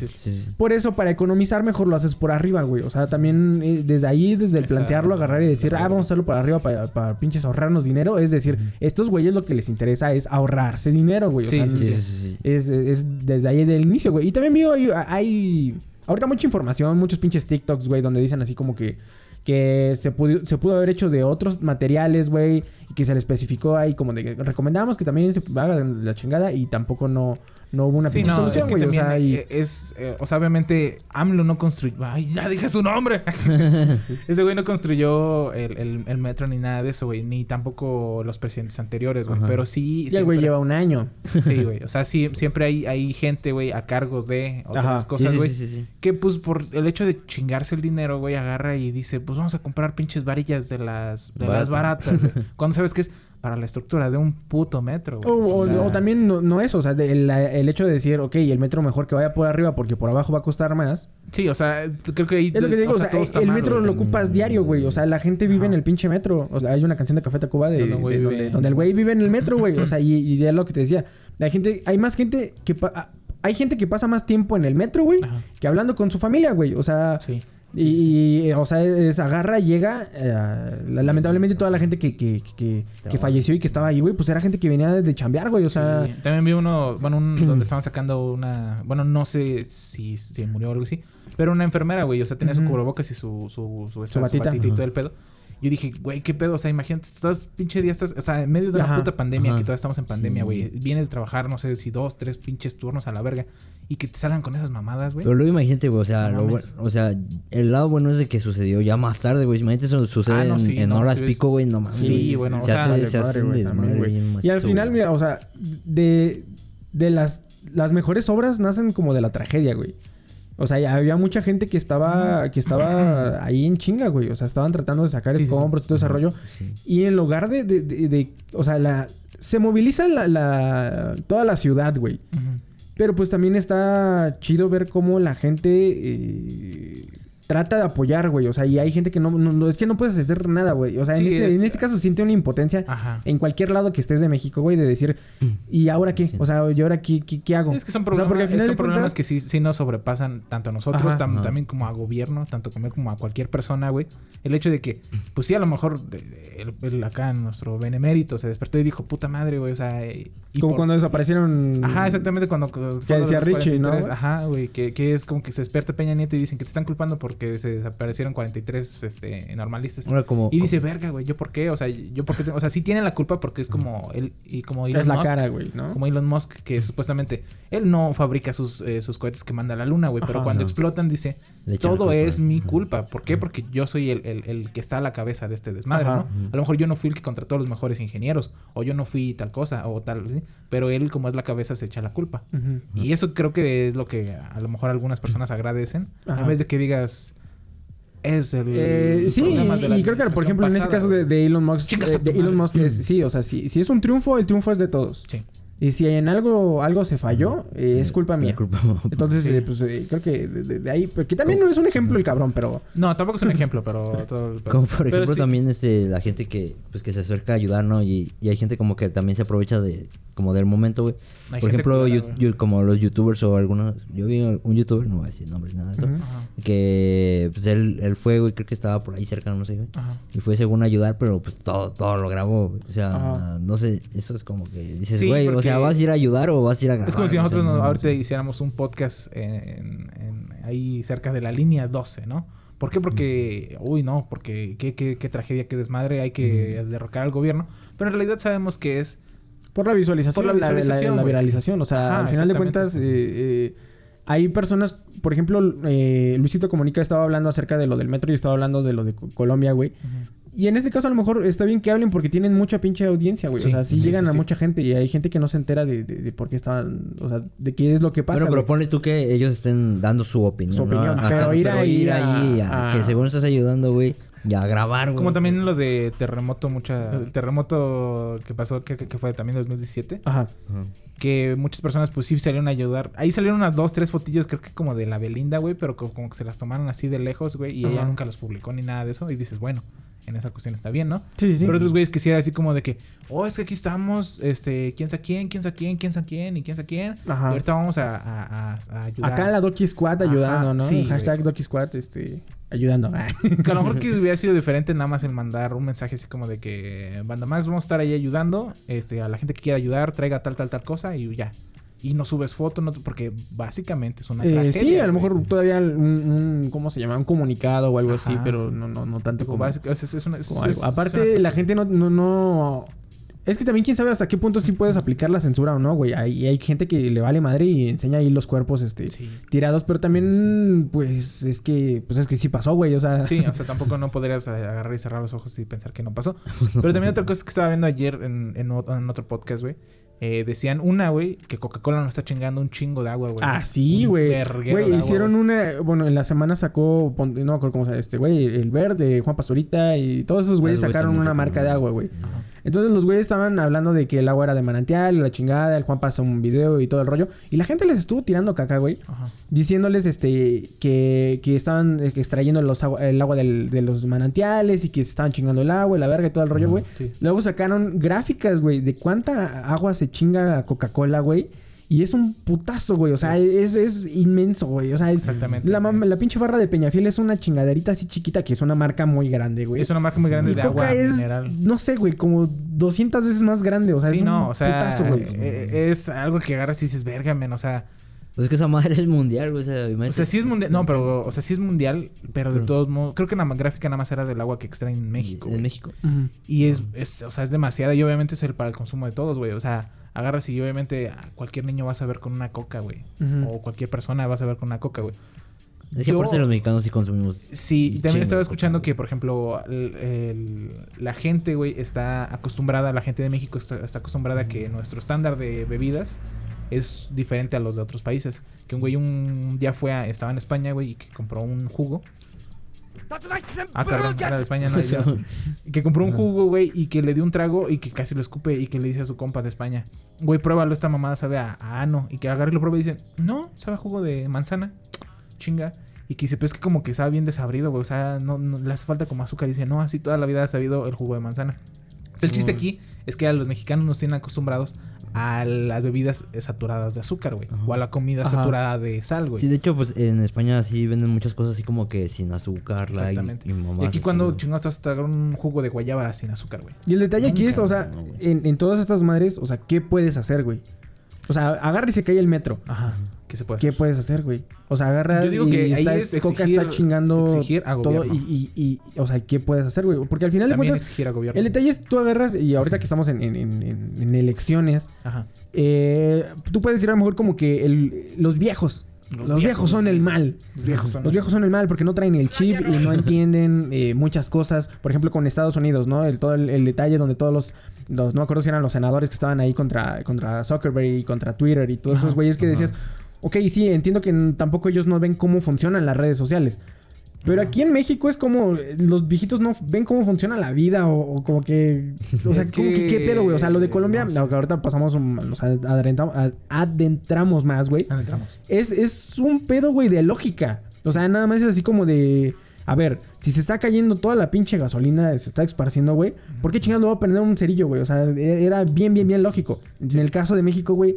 Por eso, para economizar, mejor lo haces por arriba, güey. O sea, también eh, desde ahí, desde el Está- plantearlo, agarrar y decir, ah, vamos a hacerlo por arriba para, para pinches ahorrarnos dinero. Es decir, estos güeyes lo que les interesa es ahorrarse dinero, güey. O Sí, sea, sí, Sí, sí, sí. Es, es desde ahí del inicio, güey. Y también veo, hay, hay ahorita mucha información, muchos pinches TikToks, güey, donde dicen así como que, que se, pudo, se pudo haber hecho de otros materiales, güey, y que se le especificó ahí como de que recomendamos que también se haga la chingada y tampoco no, no hubo una Sí, pinche no, es solución, que güey. O sea, y- es... eh, o sea, obviamente, AMLO no construyó... ¡Ay, ya dije su nombre! Ese güey no construyó el, el- el metro ni nada de eso, güey. Ni tampoco los presidentes anteriores, güey. Ajá. Pero sí... y el güey lleva un año. Sí, güey. O sea, sí, siempre hay, hay gente, güey, a cargo de otras Ajá. cosas, Sí, sí, güey. sí, sí, sí. Que pues por el hecho de chingarse el dinero, güey, agarra y dice, pues vamos a comprar pinches varillas de las, de las Baratas. baratas, güey. Cuando sabes que es para la estructura de un puto metro, O, güey. o- sea, o también no, no eso, o sea, de- el, el hecho de decir, ok, el metro mejor que vaya por arriba porque por abajo va a costar más. Sí, o sea, creo que ahí... Es lo que digo, o sea, está el mal, metro güey. lo ocupas diario, güey. O sea, la gente vive Ajá. en el pinche metro. O sea, hay una canción de Café Tacuba de, güey de donde, el güey vive en el metro, güey. O sea, y, y es lo que te decía. Hay gente, hay más gente que pa- hay gente que pasa más tiempo en el metro, güey, Ajá. que hablando con su familia, güey. O sea, Sí. Y, y, o sea, es agarra, llega. eh, la- lamentablemente toda la gente que, que, que, que falleció y que estaba ahí, güey, pues era gente que venía de, chambear, güey. O sea, Sí. También vi uno, bueno, un, donde estaban sacando una, bueno, no sé si, si murió o algo así, pero una enfermera, güey, o sea, tenía su cubrebocas y su, su, su, esta- su batita. batita y todo el pedo. Yo dije, güey, qué pedo, o sea, imagínate, todos pinche días estás, o sea, en medio de Ajá. la puta pandemia, Ajá. que todavía estamos en pandemia, Sí. güey, vienes de trabajar, no sé, si dos, tres pinches turnos a la verga, y que te salgan con esas mamadas, güey. Pero luego imagínate, güey, o sea, No lo o sea, el lado bueno es de que sucedió ya más tarde, güey. Imagínate eso sucede Ah, no, en, sí, en no, horas sí, pico, güey, no mames. sí, bueno, o se sea, hace, se hace un desmadre güey. Y al final, mira, o sea, de, de las, las mejores obras nacen como de la tragedia, güey. O sea, había mucha gente que estaba, que estaba ahí en chinga, güey. O sea, estaban tratando de sacar escombros y todo ese rollo. Y en lugar de, de, de- de- o sea, la, se moviliza la, la- toda la ciudad, güey. Pero pues también está chido ver cómo la gente eh, trata de apoyar, güey. O sea, y hay gente que no, no- no- es que no puedes hacer nada, güey. O sea, en, este, es- en este caso siente una impotencia Ajá. en cualquier lado que estés de México, güey, de decir, ¿y ahora qué? Sí. O sea, ¿y ahora qué, qué, qué hago? Es que son O sea, problemas, porque al final son problemas que sí, sí nos sobrepasan tanto a nosotros, Ajá. tam- Ajá. también como a gobierno, tanto como a cualquier persona, güey. El hecho de que, pues sí, a lo mejor el, el acá nuestro benemérito se despertó y dijo, puta madre, güey, o sea... eh, y Como por- cuando desaparecieron... Ajá, exactamente, cuando... de decía Richie, ¿no, 43, güey? Ajá, güey, que, que es como que se despierta Peña Nieto y dicen que te están culpando porque se desaparecieron 43 este, normalistas. Ahora como... Y dice, verga, güey, ¿yo por qué? O sea, yo por qué... te- O sea, sí tienen la culpa porque es como él... Y como Elon Es la Musk, cara, güey, ¿no? como Elon Musk, que supuestamente él no fabrica sus, eh, sus cohetes que manda a la luna, güey. Pero Ajá. cuando explotan, dice, todo es mi culpa. ¿Por qué? Porque yo soy el, el- el que está a la cabeza de este desmadre, Ajá. ¿no? A lo mejor yo no fui el que contrató a los mejores ingenieros, o yo no fui tal cosa, o tal, ¿sí? pero él, como es la cabeza, se echa la culpa. Y eso creo que es lo que a lo mejor algunas personas agradecen, Ajá. en vez de que digas, es el. Eh, sí, problema de la y creo que, por ejemplo, en ese caso de, Elon Musk, eh, de Elon. Musk es, sí, o sea, si, si es un triunfo, el triunfo es de todos. Sí. Y si en algo algo se falló, eh, es culpa mía. culpa- Entonces, Sí. eh, pues eh, creo que de, de- de ahí, porque también no es un ejemplo el cabrón, pero No, tampoco es un ejemplo, pero... todo- pero- Como por ejemplo sí. también este la gente que pues que se acerca a ayudar, ¿no? Y, y hay gente como que también se aprovecha de como del momento, güey. Hay Por ejemplo, como los youtubers o algunos yo vi un youtuber, no voy a decir nombres nada de eso, Ujú. Ajá. que pues él, él fue, güey, creo que estaba por ahí cerca, no sé, güey. Ajá. Y fue según ayudar, pero pues todo, todo lo grabó. O sea, no sé, eso es como que dices, Sí, güey, o sea, ¿vas a ir a ayudar o vas a ir a grabar? Es como si O sea, nosotros no, nos- no ahorita sé. hiciéramos un podcast en, en- ahí cerca de la línea 12, ¿no? ¿Por qué? Porque, uy, no, porque qué, qué, qué tragedia, qué desmadre, hay que derrocar al gobierno. Pero en realidad sabemos que es... por la visualización, Por la la, la- visualización, la viralización. O sea, Ajá, al final de cuentas, eh, eh, hay personas, por ejemplo, eh, Luisito Comunica estaba hablando acerca de lo del metro y estaba hablando de lo de Co- Colombia, güey. Y en este caso a lo mejor está bien que hablen porque tienen mucha pinche audiencia, güey. Sí, o sea, sí, sí, llegan sí, a sí. mucha gente y hay gente que no se entera de, de- de por qué estaban, o sea, de qué es lo que pasa. Pero güey. ponle tú que ellos estén dando su opinión. Su opinión, pero ir ahí a- ahí a- a- que según estás ayudando, güey, y a grabar, güey. Como también pues, lo de terremoto, mucha... El terremoto que pasó, que, que- fue también en 2017. Ajá. ajá. Que muchas personas pues sí salieron a ayudar. Ahí salieron unas dos, tres fotillos, creo que como de la Belinda, güey. Pero co- como, que se las tomaron así de lejos, güey. Y ella nunca los publicó ni nada de eso. Y dices, bueno, en esa cuestión está bien, ¿no? Sí, sí, sí. Pero otros güeyes que sí era así como de que, oh, es que aquí estamos, este, quién sabe quién, quién sabe quién, quién sabe quién y quién sabe quién. Ajá. Y ahorita vamos a, a- a- a ayudar. Acá la Doki Squad ayudando, Ajá, ¿no? sí, Hashtag Doki Squad, este, ayudando. Que a lo mejor que hubiera sido diferente nada más el mandar un mensaje así como de que Banda Max vamos a estar ahí ayudando, este, a la gente que quiera ayudar, traiga tal, tal, tal cosa y ya. Y no subes foto, no, porque básicamente es una Eh, tragedia. sí, a lo mejor todavía un, un- ¿cómo se llama? Un comunicado o algo así, pero no, no, no tanto Digo, como, básico- es, es- es una- es- como algo. es- Aparte, la gente no, no, no... Es que también quién sabe hasta qué punto sí puedes aplicar la censura o no, güey. Hay, hay gente que le vale madre y enseña ahí los cuerpos, este, Sí. tirados, pero también, pues, es que, pues es que sí pasó, güey. O sea, Sí, o sea, tampoco no podrías agarrar y cerrar los ojos y pensar que no pasó. Pero también otra cosa que estaba viendo ayer en, en o- en otro podcast, güey. eh, decían una, güey, que Coca-Cola nos está chingando un chingo de agua, güey. Ah, sí, güey. Güey, hicieron una. Bueno, en la semana sacó. No me acuerdo cómo se este, güey. El verde, Juan Pastorita y todos esos güeyes güey, sacaron una marca de agua, güey. Entonces los güeyes estaban hablando de que el agua era de manantial, la chingada, el Juan pasó un video y todo el rollo. Y la gente les estuvo tirando caca, güey. Ajá. Diciéndoles este que, que estaban eh, extrayendo los el agua del- de los manantiales y que se estaban chingando el agua la verga y todo el rollo, güey. sí. Luego sacaron gráficas, güey, de cuánta agua se chinga Coca-Cola, güey. Y es un putazo, güey. O sea, es, es inmenso, güey. O sea, es... Exactamente. La, la pinche barra de Peñafiel es una chingaderita así chiquita que es una marca muy grande, güey. Es una marca muy grande y de Coca agua es, mineral. no sé, güey, como 200 veces más grande. O sea, Sí, es un no, o sea, putazo, güey. eh, es algo que agarras y dices, verga, men, o sea, Pues es que esa madre es mundial, güey. O sea, o sea, sí es mundial, no, pero, o sea, sí es mundial, pero de Pero- todos modos, creo que la gráfica nada más era del agua que extraen en México. En. México. Y es, es, o sea, es demasiada y obviamente es el para el consumo de todos, güey. O sea, agarras y obviamente a cualquier niño vas a ver con una coca, güey. O cualquier persona vas a ver con una coca, güey. Es que Yo- aparte los mexicanos sí consumimos. Sí, y también estaba escuchando coca, que, por ejemplo, el- el- la gente, güey, está acostumbrada, la gente de México está, está acostumbrada a que nuestro estándar de bebidas es diferente a los de otros países. Que un güey un día fue a, estaba en España, güey, y que compró un jugo. Ah, cabrón, era de España, no. Y que compró un jugo, güey, y que le dio un trago y que casi lo escupe y que le dice a su compa de España, güey, pruébalo, esta mamada sabe a, a ano. Y que agarre y lo prueba y dice, no, sabe a jugo de manzana, chinga. Y que dice, pues es que como que sabe bien desabrido, güey, o sea, no, no- le hace falta como azúcar. Y dice, no, así toda la vida ha sabido el jugo de manzana. Entonces, el chiste aquí es que a los mexicanos nos tienen acostumbrados a las bebidas saturadas de azúcar, güey. O a la comida Ajá. saturada de sal, güey. Sí, de hecho, pues en España sí venden muchas cosas así como que sin azúcar, light Exactamente. y, y mamás Y aquí cuando güey. chingados te vas a tragar un jugo de guayaba sin azúcar, güey. Y el detalle aquí es, o sea, no, en, en todas estas madres, o sea, ¿qué puedes hacer, güey? O sea, agarra y se cae el metro. Ajá. ¿Qué se puede ¿Qué hacer? puedes hacer, güey? O sea, agarra Yo digo y que ahí es Coca exigir- está chingando exigir a todo y, y, y, o sea, ¿qué puedes hacer, güey? Porque al final de También cuentas, exigir a gobierno. el detalle es tú agarras y ahorita que estamos en, en- en- elecciones, Ajá. eh, tú puedes decir a lo mejor como que el- los viejos, los, Los viejos, viejos, son el mal. Los viejos son Los viejos son el mal porque no traen el chip y no entienden eh, muchas cosas. Por ejemplo, con Estados Unidos, ¿no? El, todo el, el detalle donde todos los, los- No me acuerdo si eran los senadores que estaban ahí contra, contra Zuckerberg y contra Twitter y todos esos güeyes que ajá. Ok, sí, entiendo que tampoco ellos no ven cómo funcionan las redes sociales. Pero aquí en México es como... eh, Los viejitos no ven cómo funciona la vida o, o como que... O sea, Es como que... ¿Qué pedo, güey? O sea, lo de Colombia... no ahorita pasamos... Nos adentramos, adentramos más, güey. ¿Dónde entramos? Es, es un pedo, güey, de lógica. O sea, nada más es así como de... A ver, si se está cayendo toda la pinche gasolina, se está esparciendo, güey, ¿por qué chingados lo va a prender un cerillo, güey? O sea, e- era bien, bien, bien lógico. En el caso de México, güey,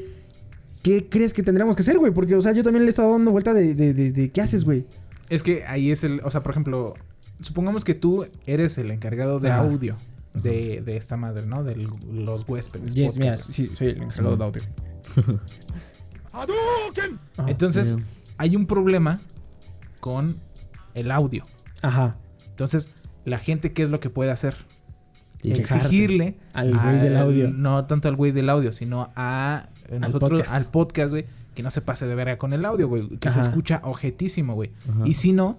¿qué crees que tendríamos que hacer, güey? Porque, o sea, yo también le he estado dando vuelta de, de, de, de ¿qué haces, güey? Es que ahí es el... O sea, por ejemplo, supongamos que tú eres el encargado de Ajá. audio de, de esta madre, ¿no? De los huéspedes. Yes, mira, sí, soy el encargado de audio. Ajá. Entonces, hay un problema con el audio. Ajá. Entonces, la gente, ¿qué es lo que puede hacer? Exigirle Al güey del audio. No tanto al güey del audio, sino a nosotros, podcast. al podcast, güey, que no se pase de verga con el audio, güey. Que se escucha objetísimo, güey. Y si no,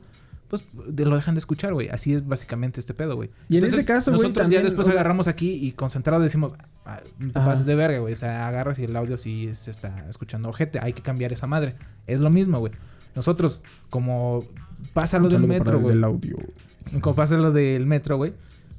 pues de- lo dejan de escuchar, güey. Así es básicamente este pedo, güey. Y en Entonces, este caso, güey, nosotros también, ya después o sea- agarramos aquí y concentrados decimos, "Ah, no te Ajá. pases de verga, güey. O sea, agarras y el audio sí se está escuchando ojete. Hay que cambiar esa madre. Es lo mismo, güey. Nosotros, como pasa lo del metro, güey. Como pasa lo del metro, güey.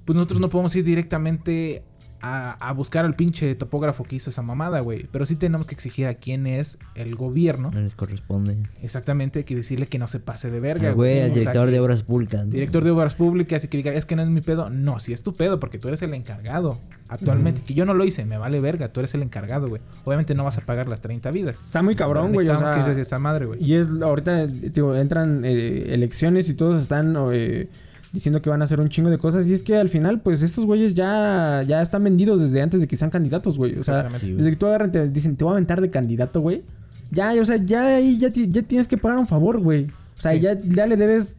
Pues nosotros no podemos ir directamente a, a buscar al pinche topógrafo que hizo esa mamada, güey. Pero sí tenemos que exigir a quién es el gobierno. No les corresponde. Exactamente, hay que decirle que no se pase de verga, güey, Sí, al o sea, director de obras públicas. ¿no? Director de obras públicas y que diga, es que no es mi pedo. No, si es tu pedo, porque tú eres el encargado actualmente. Que yo no lo hice, me vale verga, tú eres el encargado, güey. Obviamente no vas a pagar las 30 vidas. Está muy cabrón, güey. O sea, que esa madre, güey. Y es ahorita, digo, entran eh, elecciones y todos están eh, diciendo que van a hacer un chingo de cosas. Y es que al final, pues estos güeyes ya, ya están vendidos desde antes de que sean candidatos, güey. O sea. Sí, desde que tú agarran, te dicen, te voy a aventar de candidato, güey. Ya, o sea, ya ahí ya tienes que pagar un favor, güey. O sea, Sí. ya, ya le debes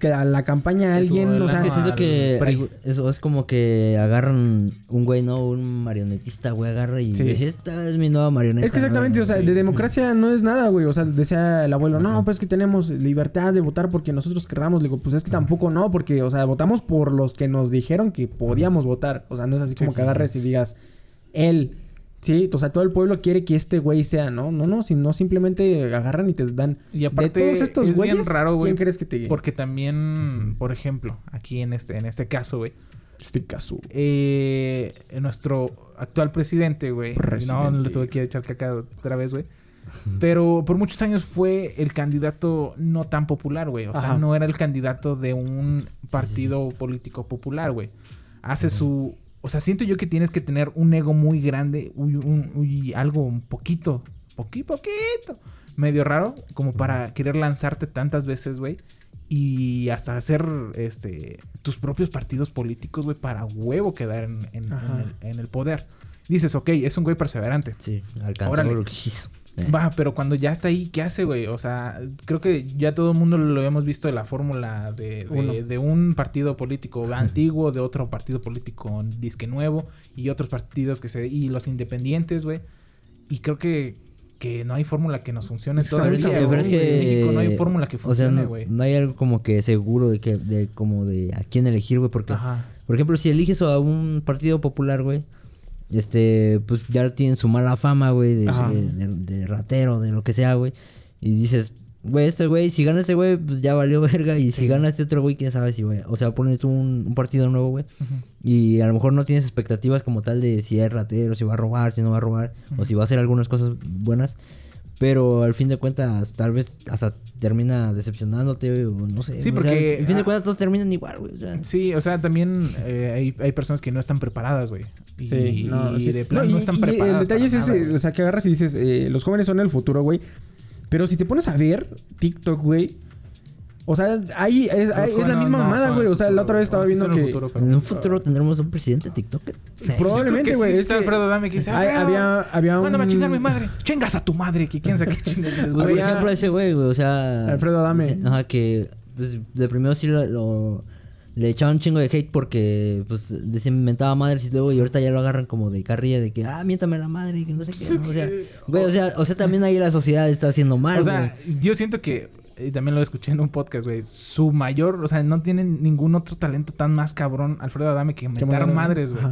que a la campaña a Eso, alguien, o sea... Es que siento que eso es como que agarran un güey, ¿no? Un marionetista, güey, agarra y Sí. dice, esta es mi nueva marioneta. Es que exactamente, ¿no? o sea, Sí. de democracia no es nada, güey. O sea, decía el abuelo, no, pues que tenemos libertad de votar porque nosotros querramos. Le digo, pues es que tampoco no, porque, o sea, votamos por los que nos dijeron que podíamos votar. O sea, no es así como Sí, que sí, agarres y digas, él. Sí, o sea, todo el pueblo quiere que este güey sea, ¿no? No, no, sino simplemente agarran y te dan. Y aparte, de todos estos es bien güeyes, raro, güey, ¿quién crees que te Porque también, por ejemplo, aquí en este, en este caso, güey, Este caso. eh, nuestro actual presidente, güey. No, Presidente. le tuve que echar caca otra vez, güey. Pero por muchos años fue el candidato no tan popular, güey. O sea, Ajá. no era el candidato de un partido político popular, güey. Hace su... O sea, siento yo que tienes que tener un ego muy grande, uy, un- uy, algo un poquito, poquito, poquito, medio raro, como para querer lanzarte tantas veces, güey. Y hasta hacer este tus propios partidos políticos, güey, para huevo quedar en, en- en el, en el poder. Dices, ok, es un güey perseverante. Sí, alcanzó Órale. lo que quiso. Eh. Va, pero cuando ya está ahí, ¿qué hace, güey? O sea, creo que ya todo el mundo lo hemos visto de la fórmula de, de, de un partido político antiguo, de otro partido político disque nuevo, y otros partidos que se... y los independientes, güey. Y creo que, que no hay fórmula que nos funcione Pero todo Pero es que, cabrón, pero es que- En México no hay fórmula que o sea, funcione, no, güey. no hay algo como que seguro de que de como de a quién elegir, güey, porque Ajá. por ejemplo, si eliges a un partido popular, güey, este, pues ya tienen su mala fama, güey, de, ratero, de lo que sea, güey. Y dices, güey, este güey, si gana este güey, pues ya valió verga. Y si gana este otro güey, quién sabe si, güey. O sea, pones un, un partido nuevo, güey. Y a lo mejor no tienes expectativas como tal de si es ratero, si va a robar, si no va a robar, o si va a hacer algunas cosas buenas. Pero al fin de cuentas, tal vez hasta termina decepcionándote, o no sé. Sí, o sea, porque- al fin de ah, cuentas todos terminan igual, güey. O sea, Sí, o sea, también eh, hay, hay personas que no están preparadas, güey. Y, Sí, no, y sí. de plano No, no, están y preparadas. El detalle es ese, güey. o sea, que agarras y dices, eh, los jóvenes son el futuro, güey. Pero si te pones a ver TikTok, güey. O sea, ahí es, es la misma no mamada, güey. O sea, la otra vez estaba güey. Viendo que. futuro, pero- en un futuro tendremos un presidente TikToker. Probablemente, güey. sí es está que Alfredo Dame que dice, hay- "Alfredo, había, había un. Mándame a chingar a mi madre. Chingas a tu madre. Que quién sabe qué chingas. Por Había- ejemplo, ese güey, güey, o sea... Alfredo Adame. Ajá, que pues, de primero sí lo, lo- le echaban un chingo de hate porque pues se inventaba madres y luego y ahorita ya lo agarran como de carrilla de que, ah, miéntame la madre y que no sé qué. ¿no? O sea, güey, o sea, o sea, también ahí la sociedad está haciendo mal, O güey. sea, yo siento que, y también lo escuché en un podcast, güey, su mayor, o sea, no tiene ningún otro talento tan más cabrón, Alfredo Adame, que madre, madres, güey.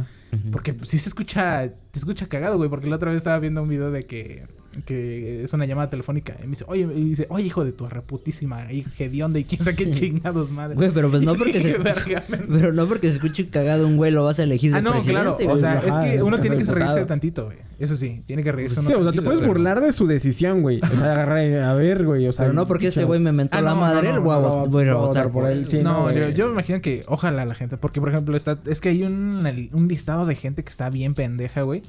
Porque pues, sí se escucha, te escucha cagado, güey, porque la otra vez estaba viendo un video de que, que es una llamada telefónica. Y me dice, oye, y dice, oye, hijo de tu reputísima hija hedionda y quién sabe qué chingados, madre. Güey, pero pues no porque se pero no porque se escuche cagado un güey lo vas a elegir de Ah, no, presidente, claro. güey. O sea, Ajá, es que es uno que tiene que reírse diputado. tantito, güey. Eso sí, tiene que reírse uno Sí, o sea, te puedes pero- burlar de su decisión, güey. O sea, agarrar y- a ver, güey. O sea, Pero no porque este güey me mentó Ah, la no, madre, no, no, voy, a voy votar por él. Sí, no, yo, me imagino que ojalá la gente, porque por ejemplo está, es que hay un, un listado de gente que está bien pendeja, güey.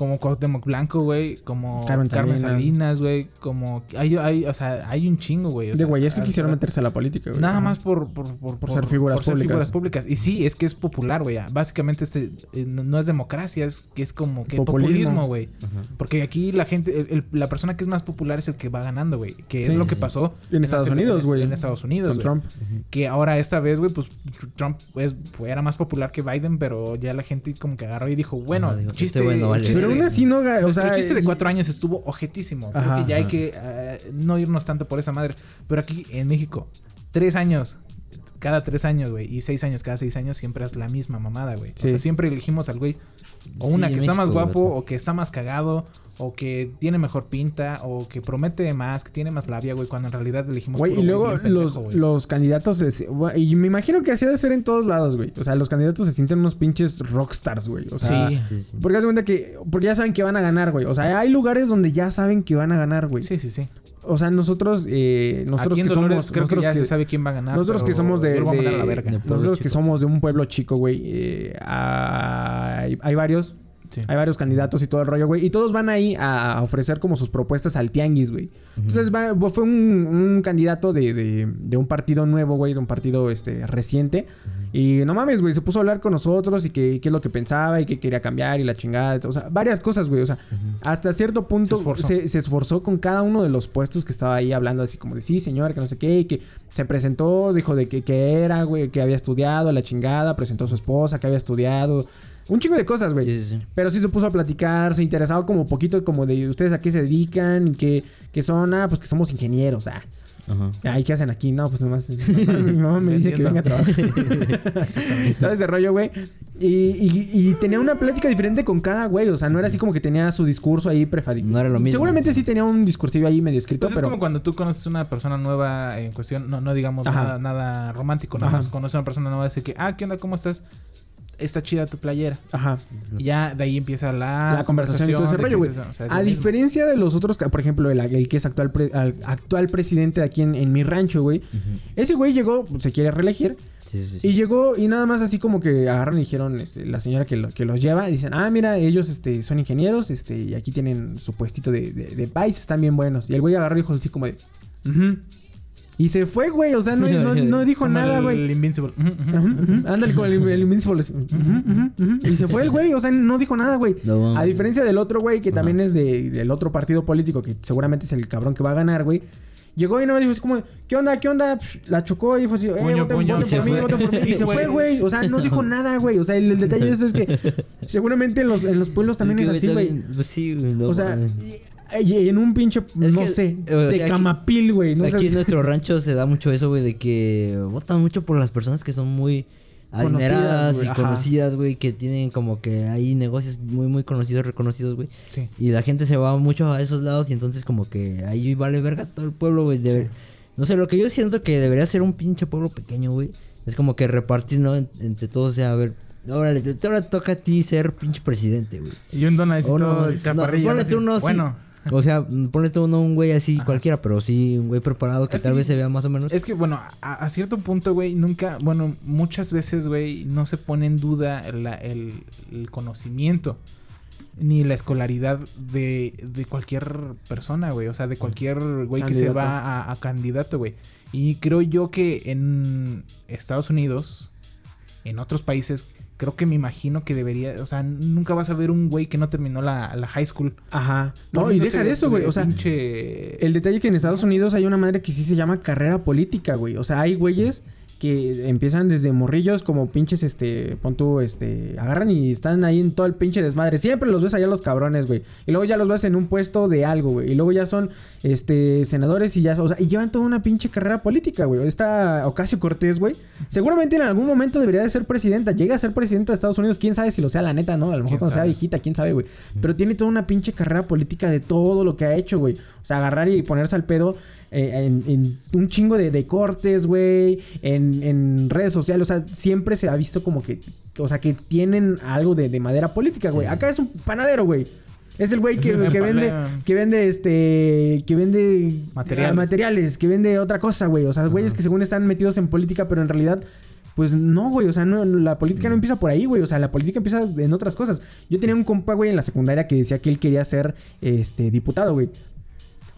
Como Cuauhtémoc Blanco, güey. Como Carmen Carmen, Salinas. Güey. Como... Hay, hay, o sea, hay un chingo, güey. De güey, es que quisieron meterse a la política, güey. Nada más por... Por, por, Por ser figuras por ser públicas. figuras públicas. Y sí, es que es popular, güey. Básicamente este eh, no es democracia, es que es como que Populismo. güey. Porque aquí la gente... el- el- la persona que es más popular es el que va ganando, güey. Que Sí. es lo que pasó... En Estados Unidos, güey. En Estados Unidos, Con. Trump. Que ahora esta vez, güey, pues Trump era más popular que Biden, pero ya la gente como que agarró y dijo, bueno, dijo, chiste, Pero aún así no... O sea, chiste de cuatro años estuvo objetísimo. Creo Ajá, que ya hay que eh, no irnos tanto por esa madre. Pero aquí en México, tres años cada tres años, güey. Y seis años, cada seis años siempre es la misma mamada, güey. Sí. O sea, siempre elegimos al güey. O Sí, una que está más guapo, o que está más cagado, o que tiene mejor pinta, o que promete más, que tiene más labia, güey. Cuando en realidad elegimos Güey, y luego pendejo, los, güey. los candidatos... es- güey, y me imagino que así ha de ser en todos lados, güey. O sea, los candidatos se sienten unos pinches rockstars, güey. O sea... Sí. Sí, sí. Porque haz de cuenta que... Porque ya saben que van a ganar, güey. O sea, hay lugares donde ya saben que van a ganar, güey. Sí, sí, sí. O sea, nosotros... Eh, nosotros Aquí en que Dolores somos... creo que nosotros ya que, se sabe quién va a ganar. nosotros que somos de... de- verga. nosotros que somos de un pueblo chico, güey. eh, hay, hay varios... Sí. Hay varios candidatos y todo el rollo, güey. Y todos van ahí a a ofrecer como sus propuestas al tianguis, güey. Entonces va- fue un, un candidato de, de- de un partido nuevo, güey. De un partido este, reciente. Y no mames, güey. Se puso a hablar con nosotros y que- qué es lo que pensaba y qué quería cambiar y la chingada. O sea, varias cosas, güey. O sea, hasta cierto punto Se esforzó. se, se esforzó con cada uno de los puestos que estaba ahí hablando. Así como de sí, señor, que no sé qué. Y que se presentó, dijo de que, que era, güey. Que había estudiado, la chingada. Presentó a su esposa, que había estudiado. Un chingo de cosas, güey. Sí, sí, sí. Pero sí se puso a platicar, se interesaba como poquito como de ustedes a qué se dedican, y qué, qué son, ah, pues que somos ingenieros, ah. Ajá. Ay, ¿qué hacen aquí? No, pues nomás mi mamá, mi mamá me dice que venga a trabajar. Todo ese rollo, güey. Y, y- y tenía una plática diferente con cada güey. O sea, no era así como que tenía su discurso ahí prefadido. No era lo mismo. Seguramente sí tenía un discursivo ahí medio escrito, Pues pero... es como cuando tú conoces una persona nueva en cuestión, no, no digamos nada, nada romántico, nada Ajá. más conoces a una persona nueva y decir que, ah, ¿qué onda? ¿Cómo estás? Está chida tu playera. Ajá. Y ya de ahí empieza la, la conversación y todo ese de rollo, güey. es- o sea, es A mismo. diferencia de los otros, por ejemplo, el, el que es actual, pre- al- actual presidente aquí en, en mi rancho, güey. Ese güey llegó, se quiere reelegir. Sí, sí, sí. Y llegó y nada más así como que agarraron y dijeron, este, la señora que, lo- que los lleva, y dicen, ah, mira, ellos este, son ingenieros, este, y aquí tienen su puestito de, de, de pais, están bien buenos. Y el güey agarró y dijo así como de, "Ujú". Y se fue, güey, o sea, no, no, no dijo Como nada, güey. El Invincible. Ándale con el, el Invincible. Y se fue el güey, o sea, no dijo nada, güey. No. A diferencia del otro güey, que también es de, del otro partido político, que seguramente es el cabrón que va a ganar, güey. Llegó y no me dijo así como, ¿qué onda? ¿Qué onda? Psh, La chocó y dijo así, eh, Puño, voten, puño. por mí, fue. voten por mí. Y se fue, güey. O sea, no dijo nada, güey. O sea, el, el detalle de eso es que seguramente en los, en los pueblos también es, que, así, güey. Pues sí, güey. no O sea, y en un pinche, no que, sé, sea, de camapil, güey. No Aquí en nuestro rancho se da mucho eso, güey, de que votan mucho por las personas que son muy adineradas y ajá. conocidas, güey, que tienen como que hay negocios muy, muy conocidos, reconocidos, güey. Sí. Y la gente se va mucho a esos lados y entonces como que ahí vale verga todo el pueblo, güey. debe- No sé, lo que yo siento que debería ser un pinche pueblo pequeño, güey. Es como que repartir, ¿no? En- entre todos, o sea, a ver... Órale, ahora toca a ti ser pinche presidente, güey. Y un donadito O no, chaparrillo. no, ponle ¿no? tú uno, sí. Bueno. O sea, ponle tú uno un güey así cualquiera, pero sí un güey preparado que Es tal que- vez se vea más o menos. Es que, bueno, a, a cierto punto, güey, nunca, bueno, muchas veces, güey, no se pone en duda la- el, el conocimiento ni la escolaridad de, de cualquier persona, güey. O sea, de cualquier güey que se va a, a candidato, güey. Y creo yo que en Estados Unidos, en otros países, creo que me imagino que debería, o sea, nunca vas a ver un güey que no terminó la, la high school. Ajá. No, y deja de eso, güey. O sea, pinche- El detalle que en Estados Unidos hay una madre que sí se llama carrera política, güey. O sea, hay güeyes que empiezan desde morrillos como pinches, este, pon tú, este, agarran y están ahí en todo el pinche desmadre. Siempre los ves allá los cabrones, güey. Y luego ya los ves en un puesto de algo, güey. Y luego ya son, este, senadores y ya, o sea, y llevan toda una pinche carrera política, güey. Esta Ocasio Cortés, güey. Seguramente en algún momento debería de ser presidenta. Llega a ser presidenta de Estados Unidos. Quién sabe si lo sea, la neta, ¿no? A lo mejor ¿Quién cuando sea viejita, quién sabe, güey. Pero tiene toda una pinche carrera política de todo lo que ha hecho, güey. O sea, agarrar y ponerse al pedo eh, en, en un chingo de, de cortes, güey. En, en redes sociales. O sea, siempre se ha visto como que... O sea, que tienen algo de, de madera política, güey. Sí. Acá es un panadero, güey. Es el güey que, que vende, que vende este, que vende Materiales. ah, materiales, que vende otra cosa, güey. O sea, güeyes que según están metidos en política, pero en realidad, pues no, güey. O sea, no, la política no empieza por ahí, güey. O sea, la política empieza en otras cosas. Yo tenía un compa, güey, en la secundaria que decía que él quería ser, este, diputado, güey.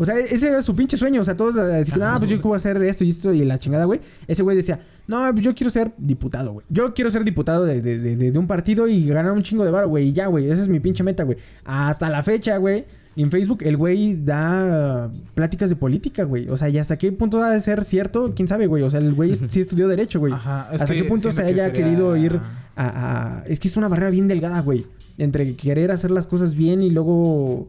O sea, ese era su pinche sueño. O sea, todos eh, decían, ah, pues yo quiero hacer esto y esto y la chingada, güey. Ese güey decía, no, pues yo quiero ser diputado, güey. Yo quiero ser diputado de, de, de- de un partido y ganar un chingo de varo, güey. Y ya, güey. Esa es mi pinche meta, güey. Hasta la fecha, güey. En Facebook, el güey da uh, pláticas de política, güey. O sea, y hasta qué punto ha de ser cierto, quién sabe, güey. O sea, el güey sí estudió Derecho, güey. Ajá, es Hasta que qué punto se que haya sería- querido ir a, a- Es que es una barrera bien delgada, güey. Entre querer hacer las cosas bien y luego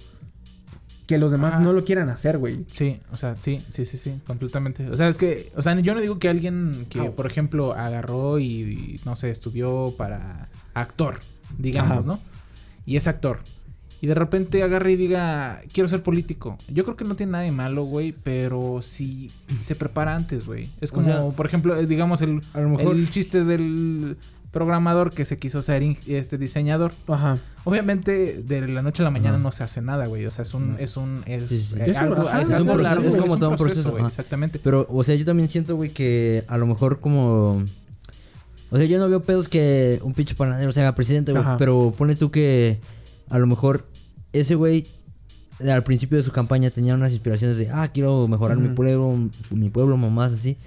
que los demás no lo quieran hacer, güey. Sí, o sea, sí, sí, sí, sí, completamente. O sea, es que, o sea, yo no digo que alguien que, por ejemplo, agarró y, y, no sé, estudió para actor, digamos, Ajá. ¿no? Y es actor. Y de repente agarre y diga, quiero ser político. Yo creo que no tiene nada de malo, güey, pero si se prepara antes, güey. Es O como, sea, por ejemplo, eh, digamos, el, a lo mejor- el chiste del programador que se quiso ser este diseñador. Ajá. Obviamente, de la noche a la mañana Ajá. no se hace nada, güey. O sea, es un... No. Es un... Es, Sí, sí. eh, Es un- algo, ajá, es es un algo proceso, largo, es güey, como todo un proceso, güey. Exactamente. Pero, o sea, yo también siento, güey, que a lo mejor como... O sea, yo no veo pedos que un pinche panadero se haga presidente, güey. Ajá. Pero pone tú que a lo mejor ese güey al principio de su campaña tenía unas inspiraciones de, ah, quiero mejorar mi pueblo, mi pueblo, mamás, así.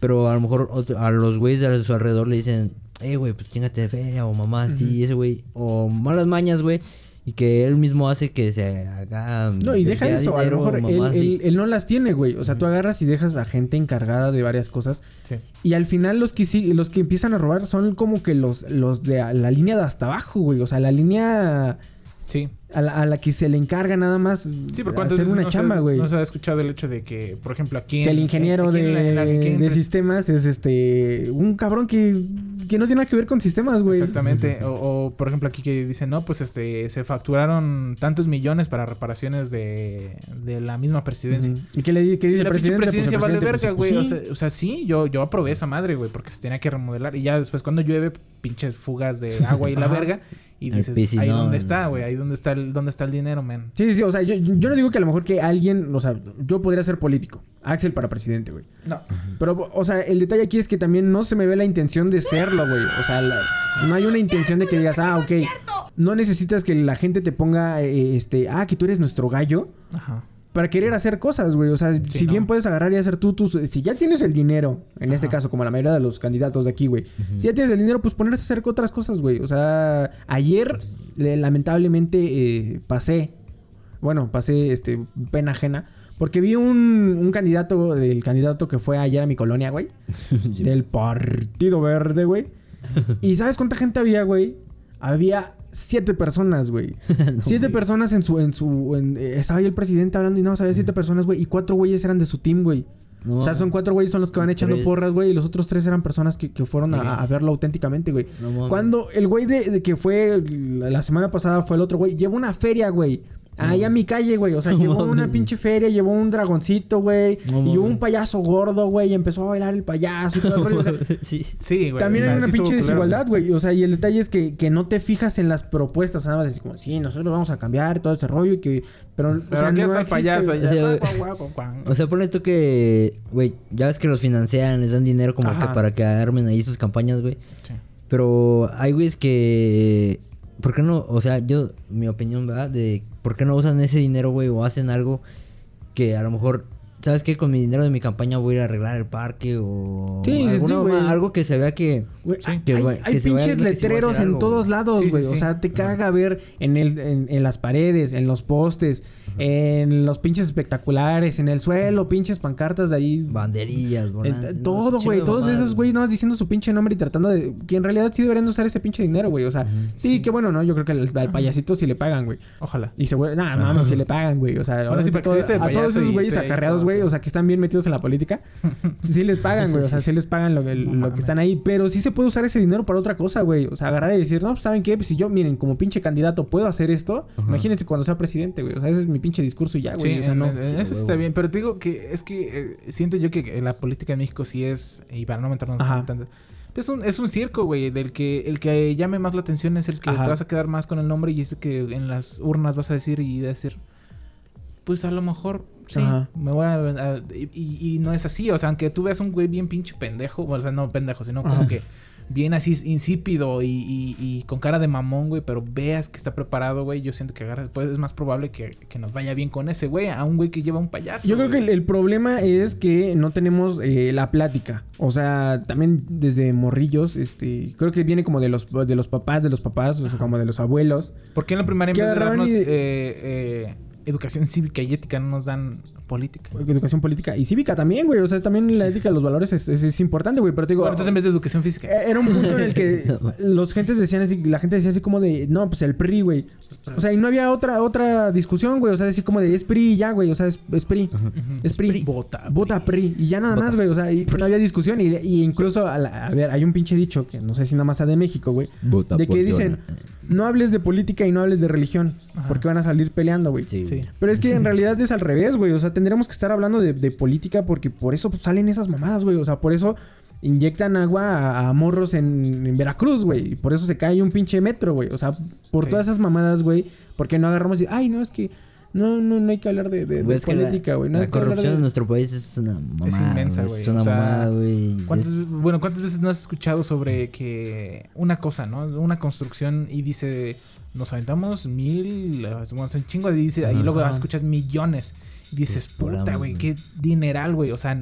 Pero a lo mejor otro- a los güeyes de su alrededor le dicen, eh, güey, pues chingate de feria o mamás, así, y ese güey. O malas mañas, güey. Y que él mismo hace que se haga... No, y deja eso. A lo mejor él, él- él no las tiene, güey. O sea, tú agarras y dejas a gente encargada de varias cosas. Sí. Y al final los que sí, los que empiezan a robar son como que los, los de la línea de hasta abajo, güey. O sea, la línea Sí. a la, a la que se le encarga nada más Sí, pero ¿cuántas hacer veces una no chamba, güey. no se ha escuchado el hecho de que, por ejemplo, aquí... que el en- ingeniero de, en en la- en sistemas es este un cabrón que, que no tiene nada que ver con sistemas, güey. Exactamente. O, o, por ejemplo, aquí que dicen, no, pues este se facturaron tantos millones para reparaciones de, de la misma presidencia. ¿Y qué le qué dice la? Pues el presidencia vale presidente, verga, pues, güey. pues, o, sea, o sea, sí, yo, yo aprobé esa madre, güey, porque se tenía que remodelar. Y ya después, cuando llueve, pinches fugas de agua y la verga. Y dices, ahí donde está, güey, ahí donde está el, dónde está el dinero, man. Sí, sí, o sea, yo, yo no digo que a lo mejor que alguien, o sea, yo podría ser político. Axel para presidente, güey. No. Pero, o sea, el detalle aquí es que también no se me ve la intención de serlo, güey. O sea, la- no hay una intención de que digas, ah, ok. No necesitas que la gente te ponga, eh, este, ah, que tú eres nuestro gallo. Ajá. Para querer hacer cosas, güey. O sea, si no. bien puedes agarrar y hacer tú tus... Si ya tienes el dinero, en este caso, como la mayoría de los candidatos de aquí, güey. Si ya tienes el dinero, pues ponerse a hacer otras cosas, güey. O sea, ayer, le- lamentablemente, eh, pasé... Bueno, pasé, este, pena ajena. Porque vi un, un candidato, del candidato que fue ayer a mi colonia, güey. del Partido Verde, güey. ¿Y sabes cuánta gente había, güey? Había siete personas, güey. No, siete güey. personas en su... En su en- eh, estaba ahí el presidente hablando y no, había siete personas, güey. Y cuatro güeyes eran de su team, güey. No, o sea, son cuatro güeyes son los que van echando Tres. porras, güey. Y los otros tres eran personas que, que fueron a, a verlo auténticamente, güey. No. Cuando el güey de, de que fue la la semana pasada fue el otro güey, llevó una feria, güey. Ahí a mi calle, güey. O sea, No llevó una pinche feria, llevó un dragoncito, güey. No y un payaso gordo, güey. Y empezó a bailar el payaso y todo el rollo. O sea, sí. Sí, güey. también o sea, hay una sí pinche desigualdad, güey. O sea, y el detalle es que, que no te fijas en las propuestas. Nada más decir como, sí, nosotros vamos a cambiar todo este rollo y que... Pero, o sea, aquí no está el existe, payaso. ya. O sea. O sea, pone tú que, güey, ya ves que los financian, les dan dinero como Ajá. que para que armen ahí sus campañas, güey. Sí. Pero hay güeyes que... ¿Por qué no? O sea, yo, mi opinión, ¿verdad? De por qué no usan ese dinero, güey, o hacen algo que a lo mejor... ¿Sabes qué? Con mi dinero de mi campaña voy a ir a arreglar el parque o... Sí, sí, sí, Algo que se vea que... Hay Que se pinches letreros en algo, todos lados, güey. o sea, te caga ver en, el, en, en las paredes, en los postes, en los pinches espectaculares, en el suelo, pinches pancartas de ahí. Banderillas, En- todo, güey. Todos esos güeyes nada más diciendo su pinche nombre y tratando de... Que en realidad sí deberían de usar ese pinche dinero, güey. O sea, sí, qué bueno, ¿no? Yo creo que al, al payasito sí le pagan, güey. Ojalá. Y se güey, nada, no, mames, si le pagan, güey. O sea, Bueno, sí, que todo- a todos esos güeyes acarreados, güey, o sea, que están bien metidos en la política, sí les pagan, güey. O sea, sí les pagan lo, el- No lo que están ahí. Pero sí se puede usar ese dinero para otra cosa, güey. O sea, agarrar y decir, no, pues, ¿saben qué? Pues si yo, miren, como pinche candidato puedo hacer esto, imagínense cuando sea presidente, güey. O sea, ese es mi pinche discurso y ya, güey. Sí, o sea, en- no. en- en eso Sí, está bien. Pero te digo que es que eh, siento yo que la política en México sí es, y para no meternos Ajá. tanto, es un, es un circo, güey, del que el que llame más la atención es el que Ajá. te vas a quedar más con el nombre y es el que en las urnas vas a decir y decir, pues a lo mejor sí, Ajá. me voy a... a- y, y- y no es así, o sea, aunque tú veas un güey bien pinche pendejo, o sea, no pendejo, sino como Ajá. que bien así insípido y, y- y con cara de mamón, güey, pero veas que está preparado, güey, yo siento que agarras, pues es más probable que, que nos vaya bien con ese güey, a un güey que lleva un payaso. Yo creo que el, el problema es que no tenemos eh, la plática. O sea, también desde morrillos, este, creo que viene como de los, de los papás, de los papás, o sea, como de los abuelos. ¿Por qué en la primaria en vez de agarraban darnos y- eh, eh, educación cívica y ética no nos dan política. Educación política y cívica también, güey. O sea, también la ética, los valores es, es- es importante, güey. Pero te digo, Bueno, entonces en vez de educación física. Eh, Era un punto en el que los gentes decían así, la gente decía así como de, no, pues el PRI, güey. O sea, y no había otra otra discusión, güey. O sea, decir como de, es PRI y ya, güey. O sea, es, es PRI. Es PRI. Vota, Vota PRI. Y ya nada más, güey. O sea, y no había discusión. Y, y incluso, a, la- a ver, hay un pinche dicho que no sé si nada más sea de México, güey. Vota De que dicen, no hables de política y no hables de religión. Ajá. Porque van a salir peleando, güey. Sí, Sí. Pero es que en realidad es al revés, güey. O sea, tendríamos que estar hablando de, de política porque por eso pues, salen esas mamadas, güey. O sea, por eso inyectan agua a, a morros en, en Veracruz, güey. Y por eso se cae un pinche metro, güey. O sea, por Sí. todas esas mamadas, güey. Porque no agarramos y, ay, no, es que no, no, no hay que hablar de, de- de es que la- política, güey. No la corrupción de... en nuestro país es una mamada. inmensa, güey. Es una O sea, mamada, güey. ¿Cuántas, Es- bueno, ¿cuántas veces no has escuchado sobre que una cosa, ¿no? Una construcción y dice, nos aventamos mil, eh, bueno, son chingo, y dice, y luego escuchas millones. Y dices, Es pura puta, güey, qué dineral, güey. O sea,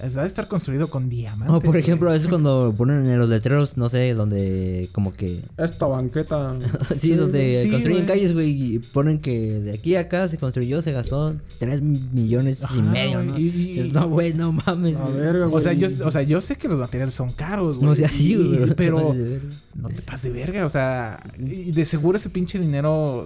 n- debe estar construido con diamantes. No, por ejemplo, a veces cuando ponen en los letreros, no sé, donde como que... Esta banqueta... Sí, donde sí, construyen calles, güey, y ponen que de aquí a acá se construyó, se gastó 3 millones Ajá, y medio, ¿no? y- no, güey, no mames. A verga, güey. O sea, yo, o sea, yo sé que los materiales son caros, güey. No sea así, y- güey. y- no te pero pases de verga. no te pases de verga, o sea, y de seguro ese pinche dinero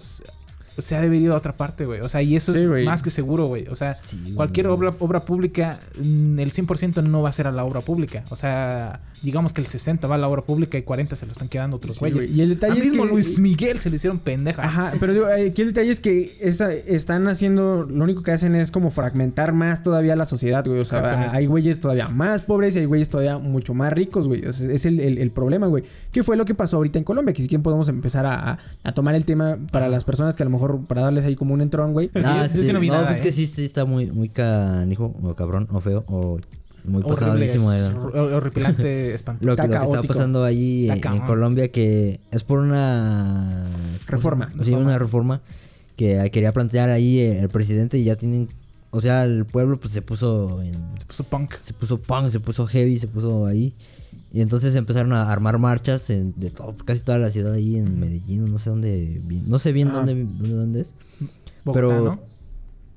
se ha debido a otra parte, güey. O sea, y eso Sí, es más que seguro, güey. O sea, Sí, cualquier obra, obra pública, mm, el 100% no va a ser a la obra pública. O sea, digamos que el 60 va a la obra pública y 40 se lo están quedando otros Sí, güeyes. güey. Y el detalle Al es mismo que- Luis Miguel se le hicieron pendeja. Ajá, pero digo, eh, aquí el detalle es que esa, están haciendo, lo único que hacen es como fragmentar más todavía la sociedad, güey. O sea, hay güeyes todavía más pobres y hay güeyes todavía mucho más ricos, güey. O sea, es el, el- el problema, güey. ¿Qué fue lo que pasó ahorita en Colombia? Que si quieren podemos empezar a, a- a tomar el tema para las personas que a lo mejor, para darles ahí como un entrón, güey. Ah, Yo- yo sí, sí no vi no, nada, pues ¿eh? que sí, sí está muy, muy canijo, o cabrón, o feo, o muy pasadísimo. es hor- horripilante, espantoso. Lo que, lo que está pasando ahí Está en. Colombia que es por una Reforma. Sí, una reforma que quería plantear ahí el presidente y ya tienen, o sea, el pueblo pues se puso en, Se puso punk. se puso punk, se puso heavy, se puso ahí. Y entonces empezaron a armar marchas en- de todo, casi toda la ciudad ahí en Medellín, no sé dónde, no sé bien Ah. dónde, dónde, dónde es. Bogotá, Pero- ¿no?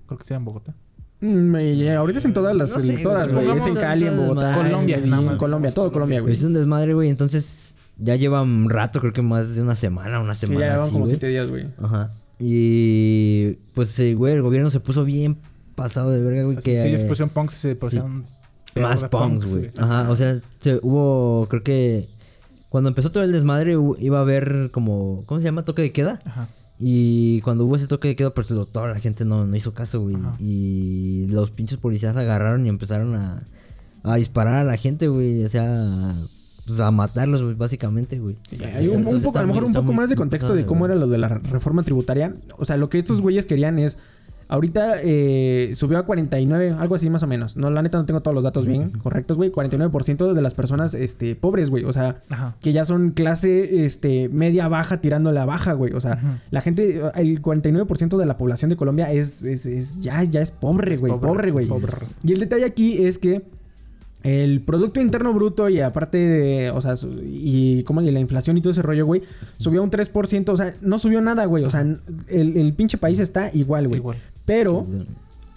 Creo que sea en Bogotá. Mm, y ahorita es en todas las, No sé, en todas, güey. Es en Cali, en Bogotá, desmadre. Colombia, en más. Colombia, todo Colombia, güey. Es un desmadre, güey, entonces ya lleva un rato, creo que más de una semana, una Sí, semana ya llevan así, como güey. siete días, güey. Ajá. Y pues sí, güey, el gobierno se puso bien pasado de verga, güey, que ellos pusieron punks, se pusieron... más punks, güey. Ajá, o sea, se- hubo, creo que cuando empezó todo el desmadre iba a haber como, ¿cómo se llama? Toque de queda. Ajá. Y cuando hubo ese toque de queda, pues toda la gente no, no hizo caso, güey. Ajá. Y los pinches policías agarraron y empezaron a, a disparar a la gente, güey. O sea, pues a matarlos, güey, básicamente, güey. Hay un, poco, a lo mejor un poco muy- más de contexto de cómo era lo de la reforma tributaria. O sea, lo que estos güeyes querían es. Ahorita eh, subió a 49, algo así más o menos. No, la neta no tengo todos los datos bien correctos, güey. 49% de las personas este, pobres, güey. O sea, Ajá. que ya son clase este, media baja tirando la baja, güey. O sea, la gente, el 49% de la población de Colombia es, es, es- ya, ya es pobre, güey. Pobre, güey. Y el detalle aquí es que el Producto Interno Bruto y aparte de, o sea, y como y la inflación y todo ese rollo, güey, subió un 3%, o sea, no subió nada, güey, o sea, el, el pinche país está igual, güey. Pero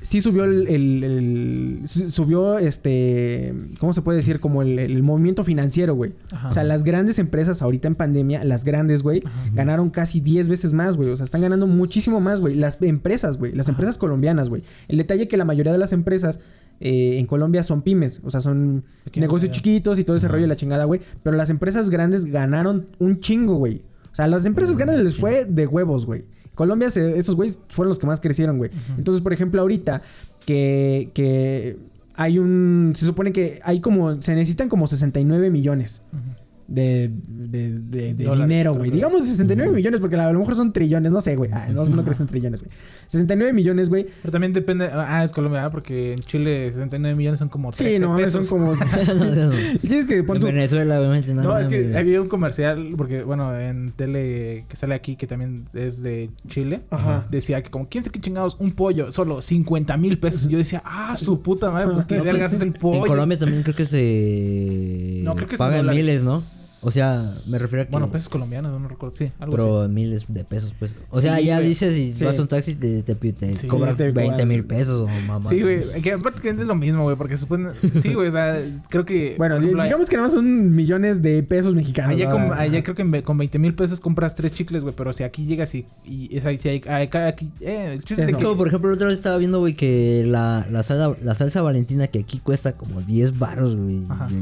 sí subió el, el- el- su- subió este, ¿cómo se puede decir? Como el, el movimiento financiero, güey. Ajá. O sea, las grandes empresas ahorita en pandemia, las grandes, güey, ganaron casi 10 veces más, güey. O sea, están ganando muchísimo más, güey. Las empresas, güey. Las empresas colombianas, güey. El detalle que la mayoría de las empresas eh, en Colombia son pymes. O sea, son negocios chiquitos y todo ese rollo y la chingada, güey. Pero las empresas grandes ganaron un chingo, güey. O sea, a las empresas grandes les fue de huevos, güey. Colombia, se- esos güeyes fueron los que más crecieron, güey. Entonces, por ejemplo, ahorita que, que hay un... Se supone que hay como... Se necesitan como 69 millones de, de, de- de Dólares, dinero, güey. Digamos 69 millones, porque a lo mejor son trillones, no sé, güey. Ah, no, no crecen trillones, güey. 69 millones, güey. Pero también depende... Ah, es Colombia, ¿verdad? Porque en Chile 69 millones son como 13 Sí, no, son como... Tienes que en tu- Venezuela, obviamente, no. No, es que había un comercial, porque bueno, en tele que sale aquí, que también es de Chile, Ajá. decía que como, ¿quién sabe qué chingados? Un pollo, solo 50 mil pesos. Yo decía, ah, su puta madre, pues qué No, vergas es el pollo. En Colombia también creo que se No, creo que es paga en dólares. miles, ¿no? O sea, me refiero a que... Bueno, pesos colombianos, no recuerdo. Sí, algo así. pero miles de pesos, pues. O sea, Sí, ya güey. dices y Sí. vas a un taxi te, te, te Sí, cobran te 20 cobran- mil pesos o mamá. Sí, güey. Que aparte que es lo mismo, güey. Porque supone... Sí, güey. O sea, creo que... Bueno, ejemplo, digamos que nada más son millones de pesos mexicanos. Allá, con, allá creo que con 20 mil pesos compras tres chicles, güey. Pero si aquí llegas y... y es ahí, si hay, acá, aquí... Eh, el chiste es que... Como por ejemplo, la otra vez estaba viendo, güey, que la, la, salsa, la salsa valentina que aquí cuesta como 10 baros, güey. Ajá. y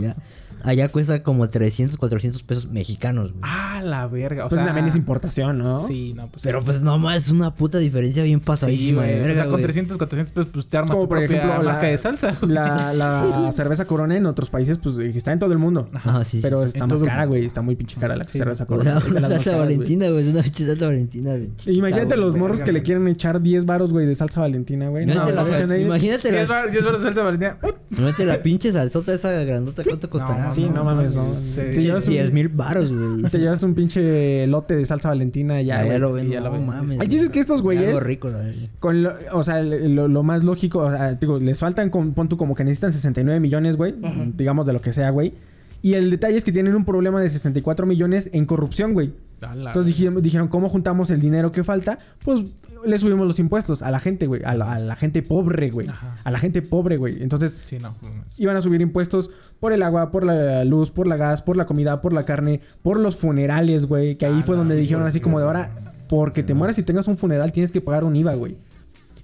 Allá, cuesta como 300, 400 pesos mexicanos, güey. Ah, la verga. O Pues sea... también es importación, ¿no? Sí, no, pues... Pero pues no más, es una puta diferencia bien Sí, pasadísima güey. de O sea, verga, con güey. 300, 400 pesos, pues te armas Como tu por propia ejemplo, marca la- de salsa. La, la cerveza Corona en otros países, pues está en todo el mundo. Ajá, sí, sí. Pero está más cara, güey. Está muy pinche cara la Sí. cerveza O Corona. sea, una las más salsa valentina, güey. Es una pinche salsa valentina, güey. Imagínate los morros verga, que le quieren echar 10 varos, güey, de salsa valentina, güey. No, Imagínate, la la, versión ahí- imagínate, 10 la, bar- 10 baros de salsa valentina. Imagínate la pinche salsota esa grandota, ¿cuánto costará? Sí, no mames, no. Sí. Te llevas un- 10 mil baros, güey. Te llevas un pinche lote de salsa valentina y ya, Ya, ya lo ven, ya lo no ven. mames. Hay dices que estos güeyes- Algo rico, la verdad. Con lo, o sea, lo, lo más lógico, o sea, digo, les faltan, con, pon tú como que necesitan 69 millones, güey. Digamos de lo que sea, güey. Y el detalle es que tienen un problema de 64 millones en corrupción, güey. Entonces dijeron, dijeron, ¿cómo juntamos el dinero que falta? Pues le subimos los impuestos a la gente, güey. A la, a la gente pobre, güey. A la gente pobre, güey. Entonces Sí, no. no mames. iban a subir impuestos por el agua, por la luz, por la gas, por la comida, por la carne, por los funerales, güey. Que ahí Ah, fue donde sí, dijeron así como de ahora, porque te mueras y tengas un funeral, tienes que pagar un IVA, güey.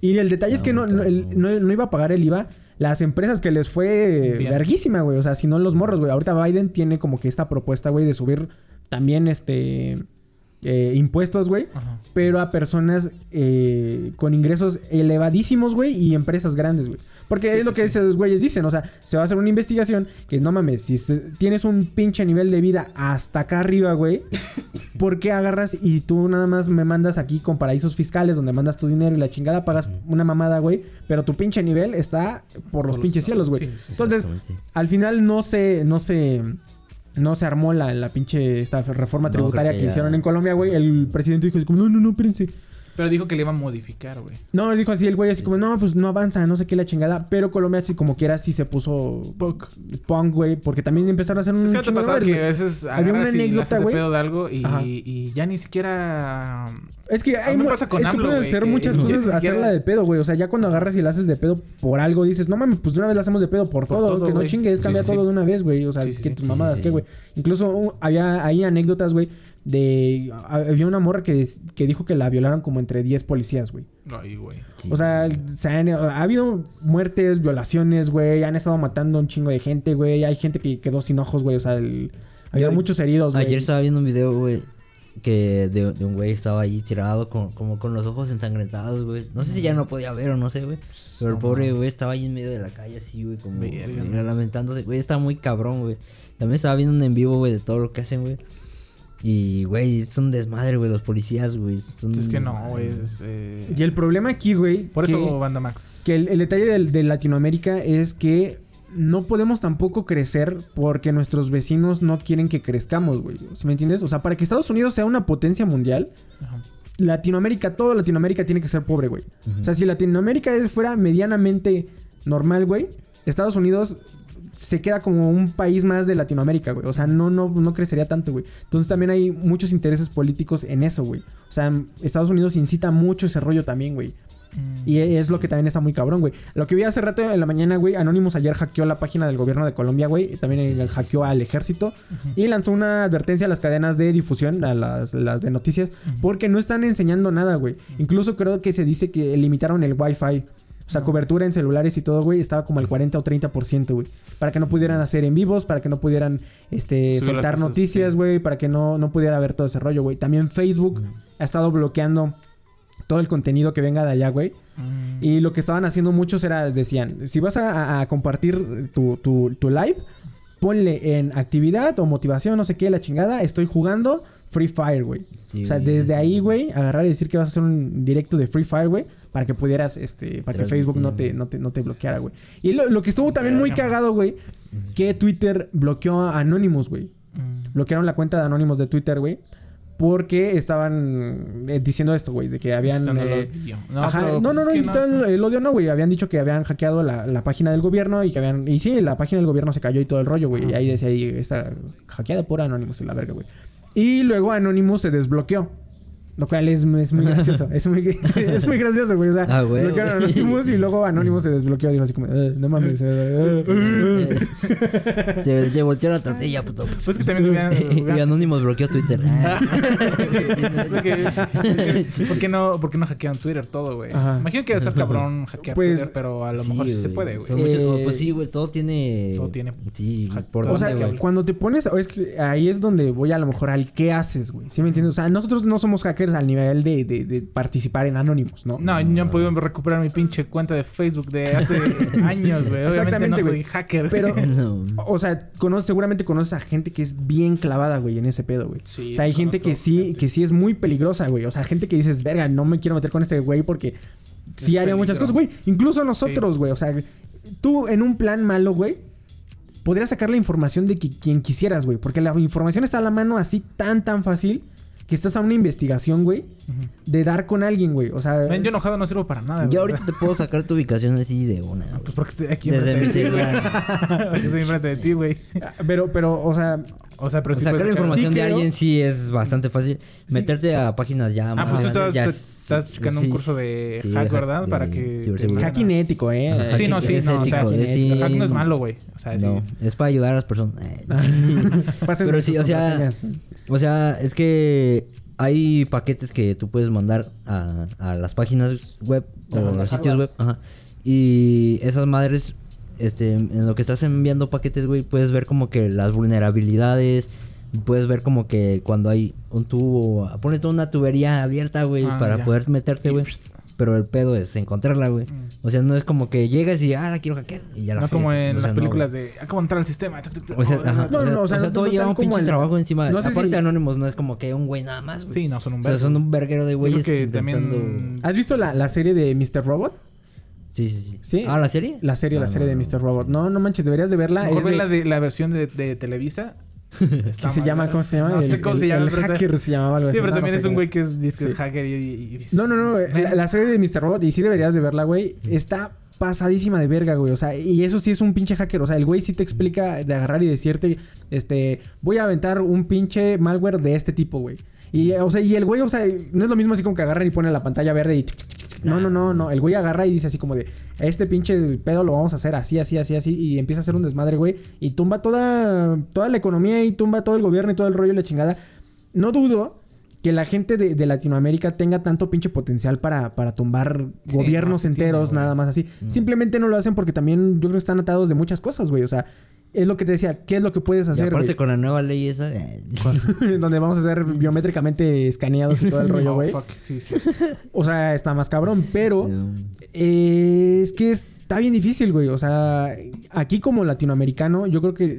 Y el detalle es que no, no, no- no iba a pagar el IVA las empresas que les fue Bien. verguísima, güey. O sea, si no los morros, güey. Ahorita Biden tiene como que esta propuesta, güey, de subir también este eh, impuestos, güey. Pero a personas eh, con ingresos elevadísimos, güey, y empresas grandes, güey. Porque Sí, es lo que sí. esos güeyes dicen, o sea, se va a hacer una investigación que no mames, si tienes un pinche nivel de vida hasta acá arriba, güey, ¿por qué agarras y tú nada más me mandas aquí con paraísos fiscales donde mandas tu dinero y la chingada pagas una mamada, güey, pero tu pinche nivel está por los Por los- pinches cielos, güey. sí, Entonces, al final no se, no se, no se armó la, la pinche esta reforma tributaria que que ya- hicieron en Colombia, güey. El presidente dijo como, no, no, no, espérense. Pero dijo que le iba a modificar, güey. No, dijo así el güey así como, no, pues no avanza, no sé qué la chingada. Pero Colombia así como quiera sí se puso Punk. punk, güey. Porque también empezaron a hacer un Es chingo de que a veces Había una anécdota, güey. pedo de algo y, ya ni siquiera... Es que hay pasa con es que pueden ser muchas cosas siquiera- hacerla de pedo, güey. O sea, ya cuando agarras y la haces de pedo por algo, dices, no mames, pues de una vez la hacemos de pedo por, Por todo, todo, que no chingues, cambia sí, todo sí. de una vez, güey. O sea, Sí, que sí, tus sí, mamadas, sí, ¿qué, güey? Incluso uh, había ahí anécdotas, güey, de... Había una morra que, que dijo que la violaron como entre 10 policías, güey. Ay, güey. O sea, se han- ha habido muertes, violaciones, güey. Han estado matando un chingo de gente, güey. Hay gente que quedó sin ojos, güey. O sea, el- había Yo- muchos heridos, güey. Ayer estaba viendo un video, güey, que de, de un güey estaba ahí tirado con, como con los ojos ensangrentados, güey. No sé si ya no podía ver o no sé, güey. Pero el pobre güey estaba ahí en medio de la calle así, güey, como Verga, mira, lamentándose. Güey, estaba muy cabrón, güey. También estaba viendo un en vivo, güey, de todo lo que hacen, güey. Y, güey, es un desmadre, güey, los policías, güey. son Es que no, güey. es, eh, Y el problema aquí, güey... Por que- eso, Banda Max. Que el, el detalle del- de, Latinoamérica es que no podemos tampoco crecer porque nuestros vecinos no quieren que crezcamos, güey. ¿Sí ¿Me entiendes? O sea, para que Estados Unidos sea una potencia mundial, Ajá. Latinoamérica, todo Latinoamérica tiene que ser pobre, güey. O sea, si Latinoamérica es- fuera medianamente normal, güey, Estados Unidos se queda como un país más de Latinoamérica, güey. O sea, no, no, no crecería tanto, güey. Entonces también hay muchos intereses políticos en eso, güey. O sea, Estados Unidos incita mucho ese rollo también, güey. Mm. Y es lo que también está muy cabrón, güey. Lo que vi hace rato en la mañana, güey, Anonymous ayer hackeó la página del gobierno de Colombia, güey. y También hackeó al ejército. Y lanzó una advertencia a las cadenas de difusión, a las, las de noticias, porque no están enseñando nada, güey. Incluso creo que se dice que limitaron el Wi-Fi. O sea, cobertura en celulares y todo, güey, estaba como al 40 o 30%, güey. Para que no pudieran hacer en vivos, para que no pudieran este, Subir soltar cosas, noticias, sí. güey, para que no, no pudiera haber todo ese rollo, güey. También Facebook ha estado bloqueando todo el contenido que venga de allá, güey. Mm. Y lo que estaban haciendo muchos era, decían, si vas a, a compartir tu, tu, tu live, ponle en actividad o motivación, no sé qué, la chingada, estoy jugando Free Fire, güey. Sí, o sea, desde sí. ahí, güey, agarrar y decir que vas a hacer un directo de Free Fire, güey, para que pudieras, este, para que Facebook no te, no te, no te bloqueara, güey. Y lo, lo que estuvo también muy cagado, güey, que Twitter bloqueó a Anonymous, güey. Mm. Bloquearon la cuenta de Anonymous de Twitter, güey. porque estaban eh, diciendo esto, güey, de que habían... Eh, odio. No, Ajá, pero, no, pues, no, es no, no, el, odio no, güey. Habían dicho que habían hackeado la, la página del gobierno y que habían... Y sí, la página del gobierno se cayó y todo el rollo, güey. Y ahí decía ahí, está hackeada por Anonymous y la verga, güey. Y luego Anonymous se desbloqueó. Lo cual es, es muy gracioso. es, muy, es muy gracioso, güey. O sea, Ah, güey. bloquearon Anonymous y luego Anonymous se desbloqueó. Dijo así como, "Eh, no mames. eh, eh, eh". Te volteó la tortilla, puto. Pues que también y Anonymous bloqueó Twitter. Porque- porque- ¿Por qué no, por qué no hackean Twitter todo, güey? Ajá. Imagino que debe ser cabrón hackear Pues, Twitter, pero a lo Sí, mejor sí se puede, güey. Muchos- Eh, pues sí, güey, todo tiene... todo tiene- Sí, por O sea, cuando te pones, o es que ahí es donde voy a lo mejor al qué haces, güey. ¿Sí me entiendes? O sea, nosotros no somos hackers al nivel de, de- de participar en Anonymous, ¿no? No, no he podido recuperar mi pinche cuenta de Facebook de hace años, güey. Exactamente, no soy güey. hacker. Pero, No. o sea, conoces, seguramente conoces a gente que es bien clavada, güey, en ese pedo, güey. Sí, o sea, hay gente que sí, gente. que sí es muy peligrosa, güey. O sea, gente que dices, verga, no me quiero meter con este güey porque sí haría muchas cosas, güey. Incluso nosotros, güey. O sea, tú en un plan malo, güey, podrías sacar la información de qui- quien quisieras, güey. Porque la información está a la mano así tan, tan fácil que estás a una investigación, güey, de dar con alguien, güey. O sea, Ven, yo enojado no sirvo para nada, güey. Yo ahorita te puedo sacar tu ubicación así de una. güey. Pues porque estoy aquí Desde mi enfrente de ti, güey. celular. Estoy enfrente de ti, güey. pero, pero, o sea, O sea, pero O sí sacar sacar- información Sí de creo- alguien sí es bastante fácil. Meterte a páginas ya Ah, más pues tú grandes estabas, ya te- es- estás checando un curso de sí, hack, ¿verdad? de Para que... ciberseguridad. hack inético, ¿eh? Ajá, Sí, no, sí, es no, o sea, ético, es- sí, el hack no es malo, güey. O sea, sí. No, es para ayudar a las personas. Eh, Pero sí, o sea, contraseñas. O sea, es que hay paquetes que tú puedes mandar a, a las páginas web o Ajá, los sitios web. Ajá. Y esas madres, este, en lo que estás enviando paquetes, güey, puedes ver como que las vulnerabilidades. Puedes ver como que cuando hay un tubo, ponete una tubería abierta, güey, Ah, para ya. poder meterte, güey. Pero el pedo es encontrarla, güey. Mm. O sea, no es como que llegas y, ah, la quiero hackear. Y ya la No hackeas. como O en sea, las no, películas güey. de... Ah, ¿cómo entrar al sistema? O sea, ajá, No, no, o sea, no- todo no lleva un como pinche el- trabajo encima. no sé Aparte si- de Anonymous, no es como que un güey nada más, güey. Sí, no, son un O sea, son un verguero de güeyes que intentando... también... ¿Has visto la, la serie de Mr. Robot? Sí, sí, sí. Sí. ¿Ah, la serie? La serie, la serie no, de no. Mr. Robot. No, no manches, deberías de verla. Mejor Es ver de- la, de, la versión de, de Televisa. que se llama, ¿cómo se llama? No sé El- cómo el- se llama. El pero- hacker se llamaba algo Sí, así. pero No, también no es sé un cómo. güey que es disque Sí. hacker y... y- y- No, no, no. La, la serie de Mr. Robot, y sí deberías de verla, güey. Está pasadísima de verga, güey. O sea, y eso sí es un pinche hacker. O sea, el güey sí te explica de agarrar y decirte, este, voy a aventar un pinche malware de este tipo, güey. Y, o sea, y el güey, o sea, no es lo mismo así como que agarra y pone la pantalla verde y... No, no, no, no. El güey agarra y dice así como de, este pinche pedo lo vamos a hacer así, así, así, así. Y empieza a hacer un desmadre, güey. Y tumba toda, toda la economía y tumba todo el gobierno y todo el rollo y la chingada. No dudo que la gente de, de Latinoamérica tenga tanto pinche potencial para, para tumbar Sí, gobiernos no, sí tiene, enteros, nada más así. Mm. Simplemente no lo hacen porque también yo creo que están atados de muchas cosas, güey. O sea, es lo que te decía, ¿qué es lo que puedes Y hacer, aparte güey? con la nueva ley esa... Donde vamos a ser biométricamente escaneados y todo el rollo, Oh, güey. fuck, sí, sí. O sea, está más cabrón, pero... no. Eh, es que está bien difícil, güey. O sea, aquí como latinoamericano, yo creo que,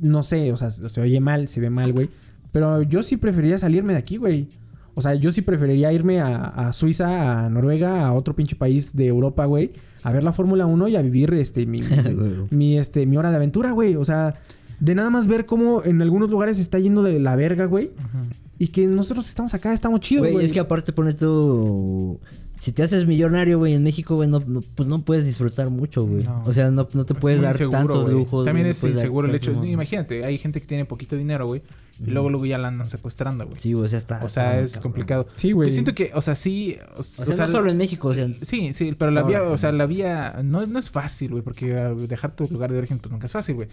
no sé, o sea, se oye mal, se ve mal, güey. Pero yo sí preferiría salirme de aquí, güey. O sea, yo sí preferiría irme a, a Suiza, a Noruega, a otro pinche país de Europa, güey. A ver la Fórmula 1 y a vivir este, mi, este, mi hora de aventura, güey. O sea, de nada más ver cómo en algunos lugares se está yendo de la verga, güey. Y que nosotros estamos acá, estamos chidos, Güey, es que aparte pones tú... Si te haces millonario, güey, en México, güey, no, no- pues no puedes disfrutar mucho, güey. No. O sea, no, no te Es puedes dar inseguro, tantos güey. lujos. También es inseguro el hecho. Imagínate, hay gente que tiene poquito dinero, güey. Y luego, luego ya la andan secuestrando, güey. Sí, güey, o sea, está... o sea, es cabrón. complicado. Sí, güey. Yo siento que, o sea, sí. O, O sea, no solo en México, o sea... Sí, sí, pero la vía, o sea, la vía no, no es fácil, güey, porque ah, dejar tu lugar de origen pues nunca es fácil, güey.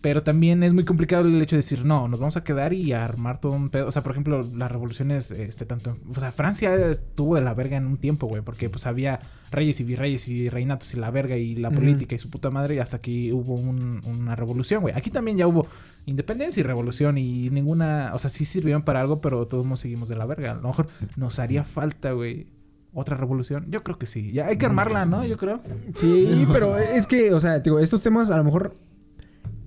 Pero también es muy complicado el hecho de decir, no, nos vamos a quedar y a armar todo un pedo. O sea, por ejemplo, las revoluciones, este, tanto... O sea, Francia estuvo de la verga en un tiempo, güey, porque pues había reyes y virreyes y reinatos y la verga y la política y su puta madre y hasta que hubo un- una revolución, güey. Aquí también ya hubo independencia y revolución y ninguna... O sea, sí sirvieron para algo, pero todos nos seguimos de la verga. A lo mejor nos haría falta, güey, otra revolución. Yo creo que sí. Ya hay que armarla, ¿no? Yo creo. Sí, pero es que, o sea, digo, estos temas a lo mejor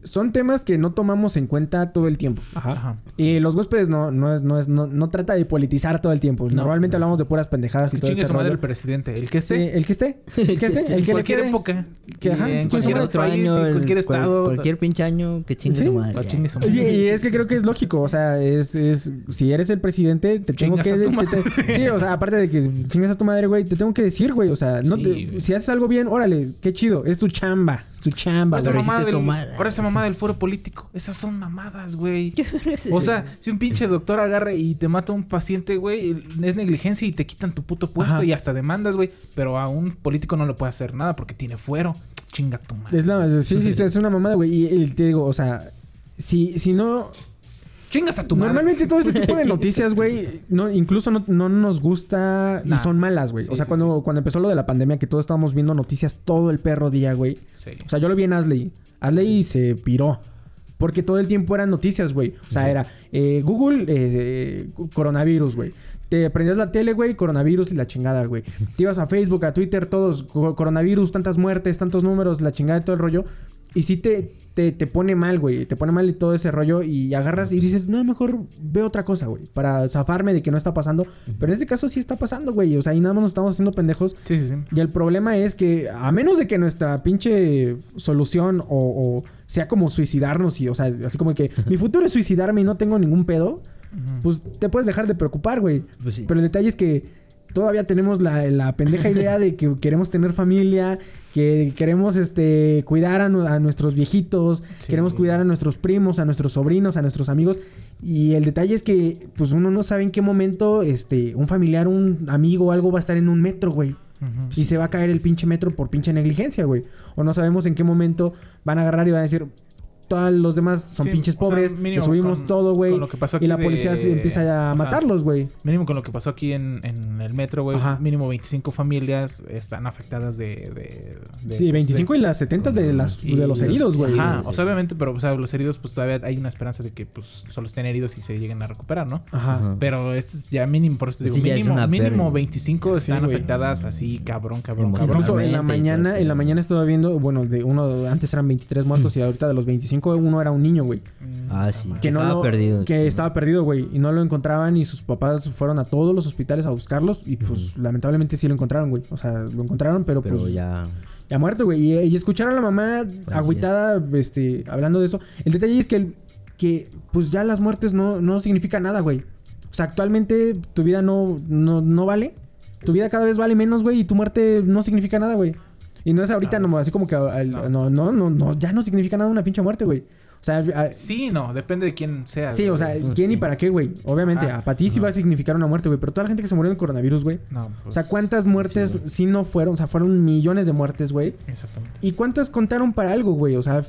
son temas que no tomamos en cuenta todo el tiempo. Ajá. Ajá. Y los huéspedes no, no es, no es, no, no trata de politizar todo el tiempo. No. Normalmente hablamos de puras pendejadas y Que todo chingue este su madre el presidente. El que Sí, esté. el que esté. El que esté. El que le cualquier quede. época. Que, ajá, y en cualquier otro país, año, en cualquier cual- estado. cualquier pinche año que chingue Sí. su madre. Chingue su madre. y es que creo que es lógico, o sea, es, es si eres el presidente, te tengo Chingas que a tu te- madre. te- Sí, o sea, aparte de que chingas a tu madre, güey, te tengo que decir, güey, o sea, no Sí, te- si haces algo bien, órale, qué chido, es tu chamba, tu chamba, Ahora esa, hiciste del, ahora esa mamada del foro político. Esas son mamadas, güey. O sea, si un pinche doctor agarra y te mata a un paciente, güey, es negligencia y te quitan tu puto puesto Ajá. y hasta demandas, güey. Pero a un político no le puede hacer nada porque tiene fuero. Chinga tu madre. Es la, sí, sí, sí, es una mamada, güey, y, y te digo, o sea, si, si no, Chingas a tu madre. Normalmente todo este tipo de noticias, güey, no, incluso no, no nos gusta y Nah. son malas, güey. Sí, o sea, sí, cuando, cuando empezó lo de la pandemia, que todos estábamos viendo noticias todo el perro día, güey. Sí. O sea, yo lo vi en Asley. Asley se piró. Porque todo el tiempo eran noticias, güey. O sea, era eh, Google, eh, eh, coronavirus, güey. Te prendías la tele, güey, coronavirus y la chingada, güey. Te ibas a Facebook, a Twitter, todos, co- coronavirus, tantas muertes, tantos números, la chingada y todo el rollo. Y sí te, te, te pone mal, güey. Te pone mal y todo ese rollo. Y agarras y dices, no, mejor veo otra cosa, güey. Para zafarme de que no está pasando. Pero en este caso sí está pasando, güey. O sea, y nada más nos estamos haciendo pendejos. Sí, sí, sí. Y el problema es que, a menos de que nuestra pinche solución o, o sea como suicidarnos y, o sea, así como que mi futuro es suicidarme y no tengo ningún pedo, pues te puedes dejar de preocupar, güey. Pues sí. Pero el detalle es que todavía tenemos la, la pendeja idea de que queremos tener familia, que queremos este cuidar a, nu- a nuestros viejitos, queremos cuidar a nuestros primos, a nuestros sobrinos, a nuestros amigos. Y el detalle es que, pues uno no sabe en qué momento, este, un familiar, un amigo o algo va a estar en un metro, güey. Y se va a caer el pinche metro por pinche negligencia, güey. O no sabemos en qué momento van a agarrar y van a decir, todos los demás son Sí, pinches o sea, pobres, mínimo le subimos con- todo, güey. con lo que pasó Y la policía de- empieza a sea, matarlos, güey. Mínimo con lo que pasó aquí en, en el metro, güey. Mínimo 25 familias están afectadas de... de, de- Sí, pues, 25 de- y las 70 de, las, y de los heridos, güey. Ajá, o sea, obviamente, pero o sea, los heridos, pues todavía hay una esperanza de que pues solo estén heridos y se lleguen a recuperar, ¿no? Ajá. Ajá. Pero esto es ya mínimo, por eso te digo, Sí, ya es mínimo, una mínimo pérdida. 25 están afectadas así, cabrón, cabrón, cabrón. Incluso en la mañana, en la mañana estaba viendo, bueno, de uno, antes eran 23 muertos y ahorita de los 25 uno era un niño, güey. Mm, Ah, sí. Que no estaba lo- perdido. Que estaba perdido, güey. Y no lo encontraban y sus papás fueron a todos los hospitales a buscarlos y pues lamentablemente sí lo encontraron, güey. O sea, lo encontraron, pero, Pero pues ya, ya. muerto, güey. Y, y escucharon a la mamá agüitada, este, hablando de eso. El detalle es que, el- que pues ya las muertes no, no significan nada, güey. O sea, actualmente tu vida no, no, no vale. Tu vida cada vez vale menos, güey, y tu muerte no significa nada, güey. Y no es ahorita Ah, nomás, así como que al- no. no, no, no, no, ya no significa nada una pinche muerte, güey. O sea, a- Sí, no, depende de quién sea. Sí, o sea. ¿quién y para qué, güey? Obviamente, Ajá. a para ti sí va a significar una muerte, güey. Pero toda la gente que se murió del coronavirus, güey. No, O pues, sea, ¿cuántas muertes sí, sí, no fueron? O sea, fueron millones de muertes, güey. Exactamente. ¿Y cuántas contaron para algo, güey? O sea,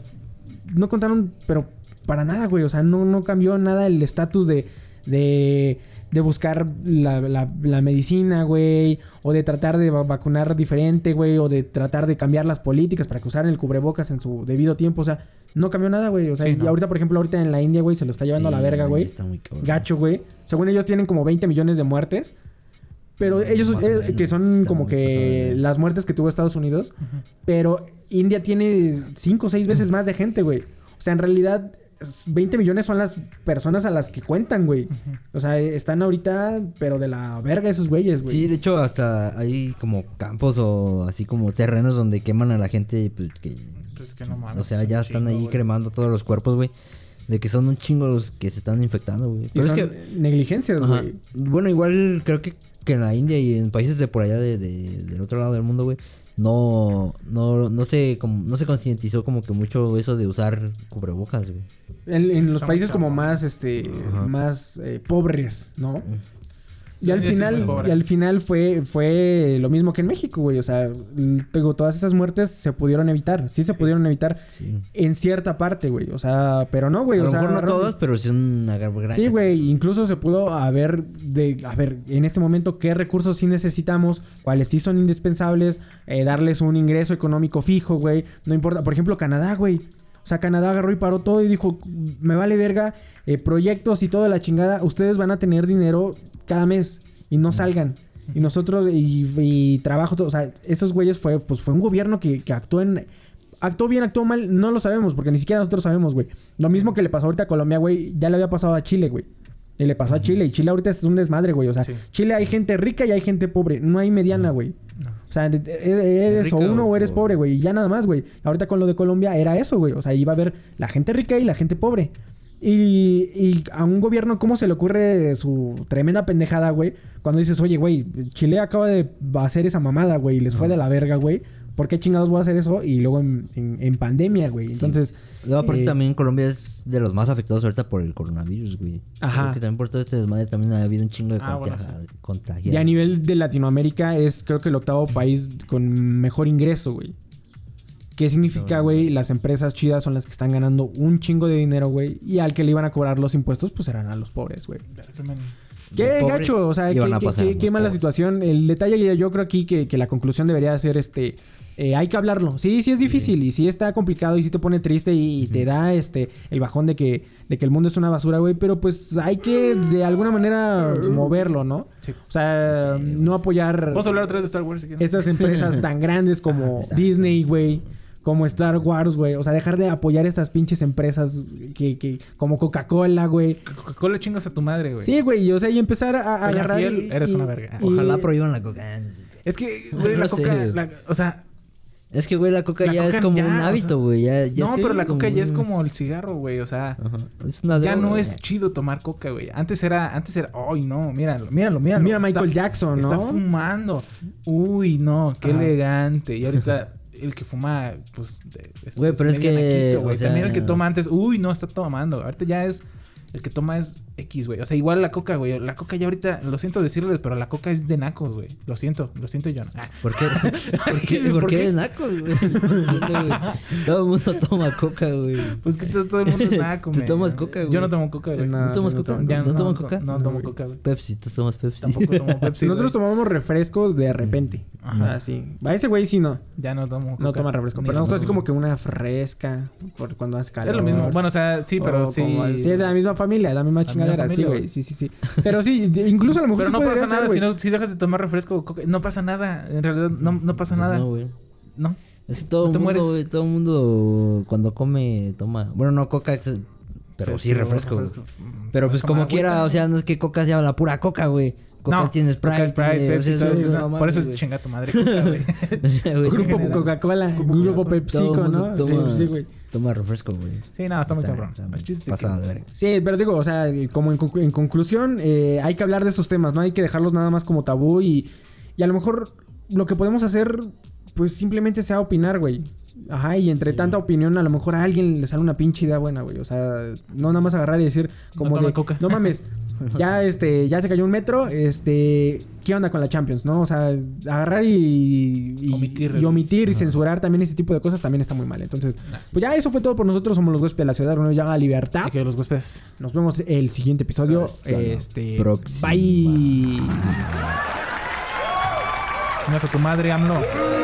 no contaron, pero para nada, güey. O sea, no, no cambió nada el estatus de, de, de buscar la, la- la medicina, güey. O de tratar de va- vacunar diferente, güey. O de tratar de cambiar las políticas para que usaran el cubrebocas en su debido tiempo. O sea, no cambió nada, güey. O sea, Sí, y no. ahorita, por ejemplo, ahorita en la India, güey, se lo está llevando a la verga, güey. está muy cabrón. Gacho, güey. Según ellos tienen como 20 millones de muertes. Pero ellos, Más o eh, que son como que verga. las muertes que tuvo Estados Unidos. Pero India tiene 5 o 6 veces más de gente, güey. O sea, en realidad, 20 millones son las personas a las que cuentan, güey. O sea, están ahorita, pero de la verga esos güeyes, güey. Sí, de hecho, hasta hay como campos o así como terrenos donde queman a la gente, pues que... Pues que no mames. O sea, ya están chingo, ahí cremando todos los cuerpos, güey. De que son un chingo los que se están infectando, güey. y Pero es son que... negligencias, güey. Bueno, igual creo que, que en la India y en países de por allá de, de- del otro lado del mundo, güey, no, no, no se como, no se concientizó como que mucho eso de usar cubrebocas, güey. En, en los países como más, este, Ajá. más eh, pobres, ¿no? Y al final, y al final fue, fue lo mismo que en México, güey. O sea, digo, todas esas muertes se pudieron evitar. Sí se pudieron evitar Sí. en cierta parte, güey. O sea, pero no, güey. a O lo sea, mejor no todas, pero sí una gran Sí, güey, incluso se pudo haber de, a ver, en este momento qué recursos sí necesitamos, cuáles sí son indispensables, eh, darles un ingreso económico fijo, güey, no importa, por ejemplo, Canadá, güey. O sea, Canadá agarró y paró todo y dijo, me vale verga, eh, proyectos y toda la chingada, ustedes van a tener dinero cada mes y no salgan. Y nosotros, y, y trabajo, todo, o sea, esos güeyes fue, pues fue un gobierno que, que actuó en actuó bien, actuó mal, no lo sabemos, porque ni siquiera nosotros sabemos, güey. Lo mismo que le pasó ahorita a Colombia, güey, ya le había pasado a Chile, güey. Y le pasó a Chile, y Chile ahorita es un desmadre, güey. O sea, Sí. Chile hay gente rica y hay gente pobre, no hay mediana, güey. O sea, eres o uno o eres pobre. pobre, güey. Y ya nada más, güey. Ahorita con lo de Colombia era eso, güey. O sea, iba a haber la gente rica y la gente pobre. Y, y a un gobierno, ¿cómo se le ocurre su tremenda pendejada, güey? Cuando dices, oye, güey, Chile acaba de hacer esa mamada, güey, y les fue de la verga, güey. ¿Por qué chingados voy a hacer eso? Y luego en, en- en pandemia, güey. Entonces. Luego, aparte, eh, también Colombia es de los más afectados ahorita por el coronavirus, güey. Ajá. Creo que también por todo este desmadre también ha habido un chingo de Ah, bueno, contagia- contagiados. Y a nivel de Latinoamérica es creo que el octavo país con mejor ingreso, güey. ¿Qué significa, güey? Las empresas chidas son las que están ganando un chingo de dinero, güey. Y al que le iban a cobrar los impuestos, pues eran a los pobres, güey. Qué gacho, o sea, qué, qué- qué- qué mala pobres. situación. El detalle, yo- yo creo aquí que, que la conclusión debería ser este. Eh, hay que hablarlo. Sí, sí es difícil y sí está complicado y sí te pone triste y, y te da este el bajón de que, de que el mundo es una basura, güey. Pero pues hay que de alguna manera moverlo, ¿no? Sí. O sea, no apoyar Vamos a hablar otra vez de Star Wars si estas empresas tan grandes como Exacto. Disney, güey. Como Star Wars, güey. O sea, dejar de apoyar estas pinches empresas que, que como Coca-Cola, güey. Coca-Cola chingas a tu madre, güey. Sí, güey. O sea, y empezar a, agarrar. Fiel, y- eres y- una verga. y- Ojalá prohíban la coca. Es que, güey, No la sé, coca... la- o sea... Es que, güey, la coca La ya coca es como ya, un o sea, hábito, güey. Ya, ya no, sí, pero la coca ya es como el cigarro, güey. O sea... Ajá. Es una Ya droga, no es chido tomar coca, güey. Antes era, antes era, ay no, míralo, míralo, míralo. Mira a Michael Está- Jackson, ¿no? Está fumando. Uy, no, qué elegante. Y ahorita el que fuma, pues, es, Güey, pero es que, naquito, güey. o sea- También el que toma antes, uy, no, está tomando. Ahorita ya es, el que toma es X, güey. O sea, igual la coca, güey. La coca ya ahorita, lo siento decirles, pero la coca es de nacos, güey. Lo siento, lo siento yo. Ah. ¿Por qué? ¿Por qué, ¿Por ¿Por qué? qué de nacos, güey? Todo el mundo toma coca, güey. Pues que todo, el mundo es naco, Tú men. tomas coca, güey. Yo no tomo coca, güey. No, ¿No tomas no coca? tomo. Ya ¿No tomas no, coca? no tomo coca, güey. Pepsi, tú tomas Pepsi. Tampoco tomo Pepsi, Nosotros güey. tomamos refrescos de repente. Ajá. Así. A ese güey sí no. Ya no tomo coca. No toma refresco. Pero nosotros así tomo. como que una fresca. Por cuando hace calor. Es lo mismo. Bueno, o sea, sí, pero sí. sí, es de la misma familia, de la misma La Sí, güey. Sí, sí, sí. Pero sí, incluso a lo mejor Pero sí no pasa nada. Si, no, si dejas de tomar refresco, coca- no pasa nada. En realidad, no, no pasa Pues nada. No, güey. No. Es que todo No el mundo, mueres. güey, todo el mundo cuando come toma. Bueno, no coca, pero sí refresco, Pero pues como agüita, quiera, ¿no? o sea, no es que coca sea la pura coca, güey. Coca No, tiene Sprite, Coca, Sprite, tiene- o Pepsi, sea, todo eso eso, es una Por eso es chinga tu madre coca, güey. Grupo. Coca-Cola, Grupo PepsiCo, ¿no? Sí, güey. Toma refresco, güey. Sí, no, está muy cabrón. está que-. Sí, pero digo, o sea, como en, conclu- en conclusión, eh, hay que hablar de esos temas, ¿no? Hay que dejarlos nada más como tabú y, y a lo mejor lo que podemos hacer, pues simplemente sea opinar, güey. Ajá, y entre tanta opinión, a lo mejor a alguien le sale una pinche idea buena, güey. O sea, no nada más agarrar y decir como de, coca. no mames, ya este, ya se cayó un metro, este, ¿qué onda con la Champions, no? O sea, agarrar y, y Omitir y, el- omitir y censurar también ese tipo de cosas también está muy mal. Entonces, pues ya eso fue todo por nosotros. Somos los huéspedes de la ciudad, uno llama Libertad. Y que los huéspedes. Nos vemos el siguiente episodio. Hasta Este. próxima. Bye. A tu madre, AMLO.